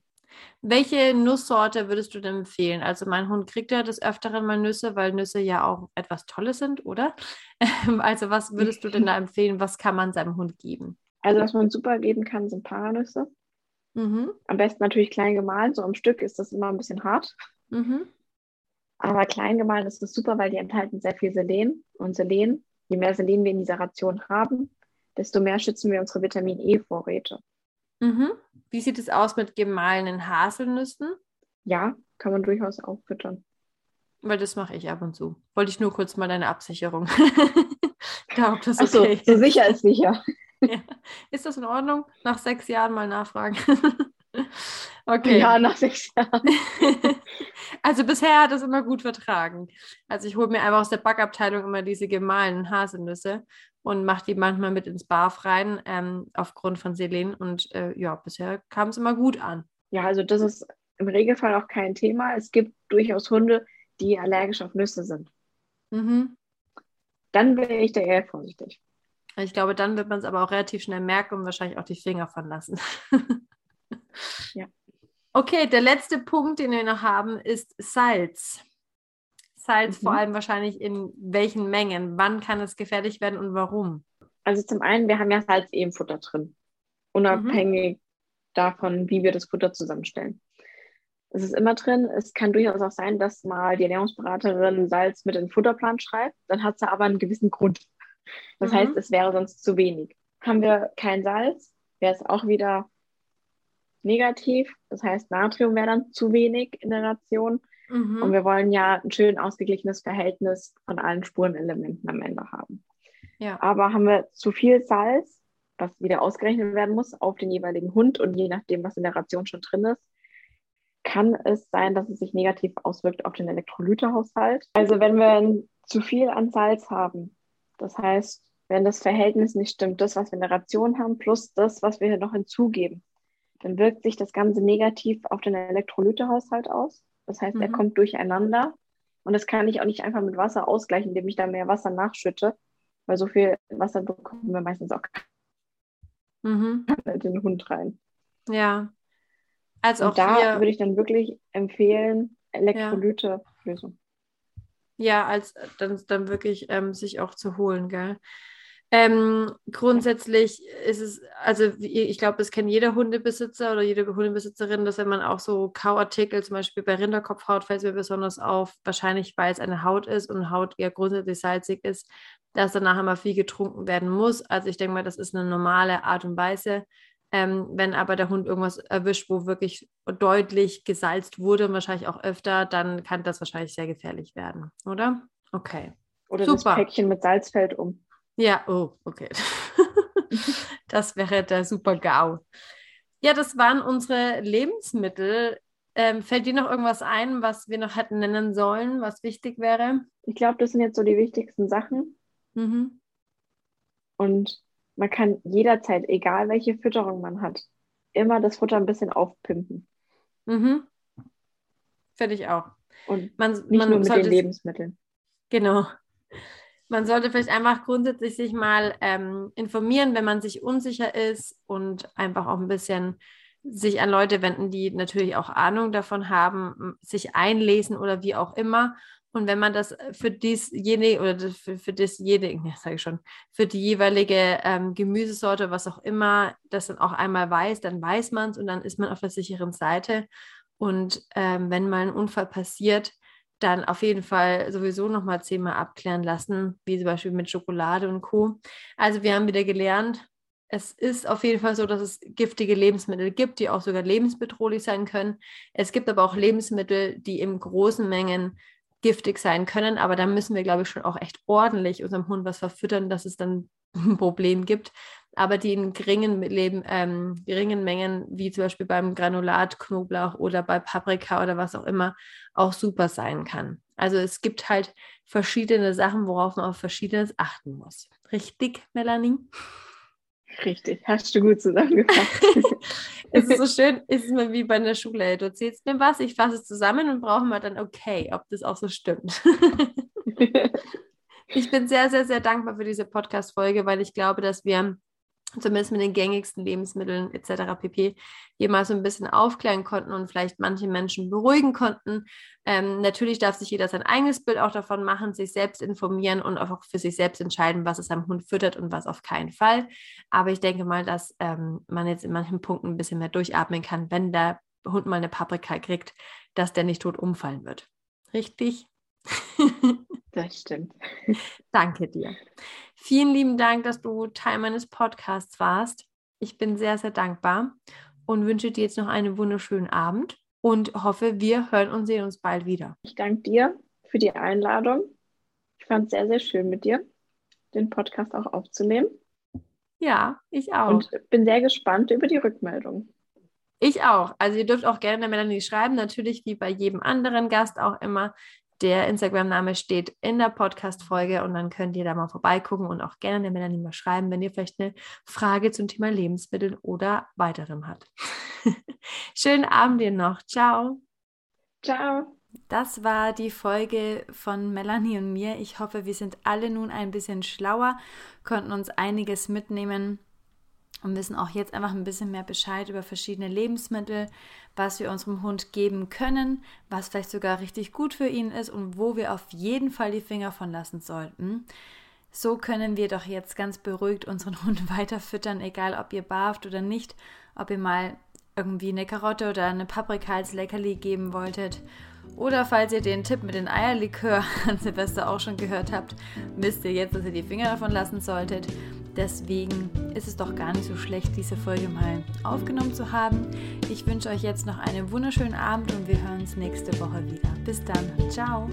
Welche Nusssorte würdest du denn empfehlen? Also mein Hund kriegt ja des Öfteren mal Nüsse, weil Nüsse ja auch etwas Tolles sind, oder? Also was würdest du denn da empfehlen? Was kann man seinem Hund geben? Also was man super geben kann, sind Paranüsse. Mhm. Am besten natürlich klein gemahlen, so am Stück ist das immer ein bisschen hart. Mhm. Aber klein gemahlen ist das super, weil die enthalten sehr viel Selen. Und Selen, je mehr Selen wir in dieser Ration haben, desto mehr schützen wir unsere Vitamin E-Vorräte. Mhm. Wie sieht es aus mit gemahlenen Haselnüssen? Ja, kann man durchaus auch füttern. Weil das mache ich ab und zu. Wollte ich nur kurz mal deine Absicherung. Achso, okay so sicher ist sicher. Ja. Ist das in Ordnung? Nach sechs Jahren mal nachfragen. okay. Ja, nach sechs Jahren. Also bisher hat es immer gut vertragen. Also ich hole mir einfach aus der Backabteilung immer diese gemahlenen Haselnüsse und mache die manchmal mit ins Barf rein, ähm, aufgrund von Selen. Und äh, ja, bisher kam es immer gut an. Ja, also das ist im Regelfall auch kein Thema. Es gibt durchaus Hunde, die allergisch auf Nüsse sind. Mhm. Dann wäre ich da eher vorsichtig. Ich glaube, dann wird man es aber auch relativ schnell merken und wahrscheinlich auch die Finger von lassen. Ja. Okay, der letzte Punkt, den wir noch haben, ist Salz. Salz Mhm. vor allem wahrscheinlich in welchen Mengen? Wann kann es gefährlich werden und warum? Also zum einen, wir haben ja Salz eh im Futter drin. Unabhängig davon, wie wir das Futter zusammenstellen. Es ist immer drin. Es kann durchaus auch sein, dass mal die Ernährungsberaterin Salz mit in den Futterplan schreibt. Dann hat sie aber einen gewissen Grund. Das Mhm. heißt, es wäre sonst zu wenig. Haben wir kein Salz, wäre es auch wieder negativ. Das heißt, Natrium wäre dann zu wenig in der Ration. Mhm. Und wir wollen ja ein schön ausgeglichenes Verhältnis von allen Spurenelementen am Ende haben. ja. Aber haben wir zu viel Salz, was wieder ausgerechnet werden muss auf den jeweiligen Hund und je nachdem, was in der Ration schon drin ist, kann es sein, dass es sich negativ auswirkt auf den Elektrolytehaushalt. Also wenn wir zu viel an Salz haben, das heißt, wenn das Verhältnis nicht stimmt, das, was wir in der Ration haben, plus das, was wir noch hinzugeben, dann wirkt sich das Ganze negativ auf den Elektrolytehaushalt aus. Das heißt, er Mhm. kommt durcheinander. Und das kann ich auch nicht einfach mit Wasser ausgleichen, indem ich da mehr Wasser nachschütte, weil so viel Wasser bekommen wir meistens auch Mhm. in den Hund rein. Ja. Also auch Und da hier, würde ich dann wirklich empfehlen, Elektrolyte-Lösung. Ja, als dann, dann wirklich ähm, sich auch zu holen, gell? Ähm, grundsätzlich ist es, also ich glaube, das kennt jeder Hundebesitzer oder jede Hundebesitzerin, dass wenn man auch so Kauartikel, zum Beispiel bei Rinderkopfhaut, fällt es mir besonders auf, wahrscheinlich weil es eine Haut ist und Haut ja grundsätzlich salzig ist, dass danach immer viel getrunken werden muss. Also ich denke mal, das ist eine normale Art und Weise. Ähm, wenn aber der Hund irgendwas erwischt, wo wirklich deutlich gesalzt wurde und wahrscheinlich auch öfter, dann kann das wahrscheinlich sehr gefährlich werden, oder? Okay. Oder Super. das Päckchen mit Salz fällt um. Ja, oh, okay. das wäre der super GAU. Ja, das waren unsere Lebensmittel. Ähm, fällt dir noch irgendwas ein, was wir noch hätten nennen sollen, was wichtig wäre? Ich glaube, das sind jetzt so die wichtigsten Sachen. Mhm. Und man kann jederzeit, egal welche Fütterung man hat, immer das Futter ein bisschen aufpimpen. Mhm. Finde ich auch. Und Man, nicht man nur mit den Lebensmitteln. Genau. Man sollte vielleicht einfach grundsätzlich sich mal ähm, informieren, wenn man sich unsicher ist und einfach auch ein bisschen sich an Leute wenden, die natürlich auch Ahnung davon haben, sich einlesen oder wie auch immer. Und wenn man das für diesjenige oder für, für dasjenige, ja, sage ich schon, für die jeweilige ähm, Gemüsesorte, was auch immer, das dann auch einmal weiß, dann weiß man es und dann ist man auf der sicheren Seite. Und ähm, wenn mal ein Unfall passiert, dann auf jeden Fall sowieso nochmal zehnmal abklären lassen, wie zum Beispiel mit Schokolade und Co. Also wir haben wieder gelernt, es ist auf jeden Fall so, dass es giftige Lebensmittel gibt, die auch sogar lebensbedrohlich sein können. Es gibt aber auch Lebensmittel, die in großen Mengen giftig sein können, aber da müssen wir, glaube ich, schon auch echt ordentlich unserem Hund was verfüttern, dass es dann ein Problem gibt. Aber die in geringen, Leben, ähm, geringen Mengen, wie zum Beispiel beim Granulat, Knoblauch oder bei Paprika oder was auch immer, auch super sein kann. Also es gibt halt verschiedene Sachen, worauf man auf Verschiedenes achten muss. Richtig, Melanie? Richtig, hast du gut zusammengefasst. es ist so schön, es ist mir wie bei einer Schule. Du erzählst mir was, ich fasse es zusammen und brauchen wir dann okay, ob das auch so stimmt. Ich bin sehr, sehr, sehr dankbar für diese Podcast-Folge, weil ich glaube, dass wir zumindest mit den gängigsten Lebensmitteln etc. pp. hier mal so ein bisschen aufklären konnten und vielleicht manche Menschen beruhigen konnten. Ähm, natürlich darf sich jeder sein eigenes Bild auch davon machen, sich selbst informieren und auch für sich selbst entscheiden, was es am Hund füttert und was auf keinen Fall. Aber ich denke mal, dass ähm, man jetzt in manchen Punkten ein bisschen mehr durchatmen kann, wenn der Hund mal eine Paprika kriegt, dass der nicht tot umfallen wird. Richtig? Das stimmt. Danke dir. Vielen lieben Dank, dass du Teil meines Podcasts warst. Ich bin sehr, sehr dankbar und wünsche dir jetzt noch einen wunderschönen Abend und hoffe, wir hören und sehen uns bald wieder. Ich danke dir für die Einladung. Ich fand es sehr, sehr schön mit dir, den Podcast auch aufzunehmen. Ja, ich auch. Und bin sehr gespannt über die Rückmeldung. Ich auch. Also ihr dürft auch gerne der Melanie schreiben, natürlich wie bei jedem anderen Gast auch immer. Der Instagram-Name steht in der Podcast-Folge und dann könnt ihr da mal vorbeigucken und auch gerne der Melanie mal schreiben, wenn ihr vielleicht eine Frage zum Thema Lebensmittel oder weiterem habt. Schönen Abend dir noch. Ciao. Ciao. Das war die Folge von Melanie und mir. Ich hoffe, wir sind alle nun ein bisschen schlauer, konnten uns einiges mitnehmen und wissen auch jetzt einfach ein bisschen mehr Bescheid über verschiedene Lebensmittel, was wir unserem Hund geben können, was vielleicht sogar richtig gut für ihn ist und wo wir auf jeden Fall die Finger von lassen sollten. So können wir doch jetzt ganz beruhigt unseren Hund weiter füttern, egal ob ihr barft oder nicht, ob ihr mal irgendwie eine Karotte oder eine Paprika als Leckerli geben wolltet. Oder falls ihr den Tipp mit dem Eierlikör an Silvester auch schon gehört habt, wisst ihr jetzt, dass ihr die Finger davon lassen solltet. Deswegen ist es doch gar nicht so schlecht, diese Folge mal aufgenommen zu haben. Ich wünsche euch jetzt noch einen wunderschönen Abend und wir hören uns nächste Woche wieder. Bis dann. Ciao.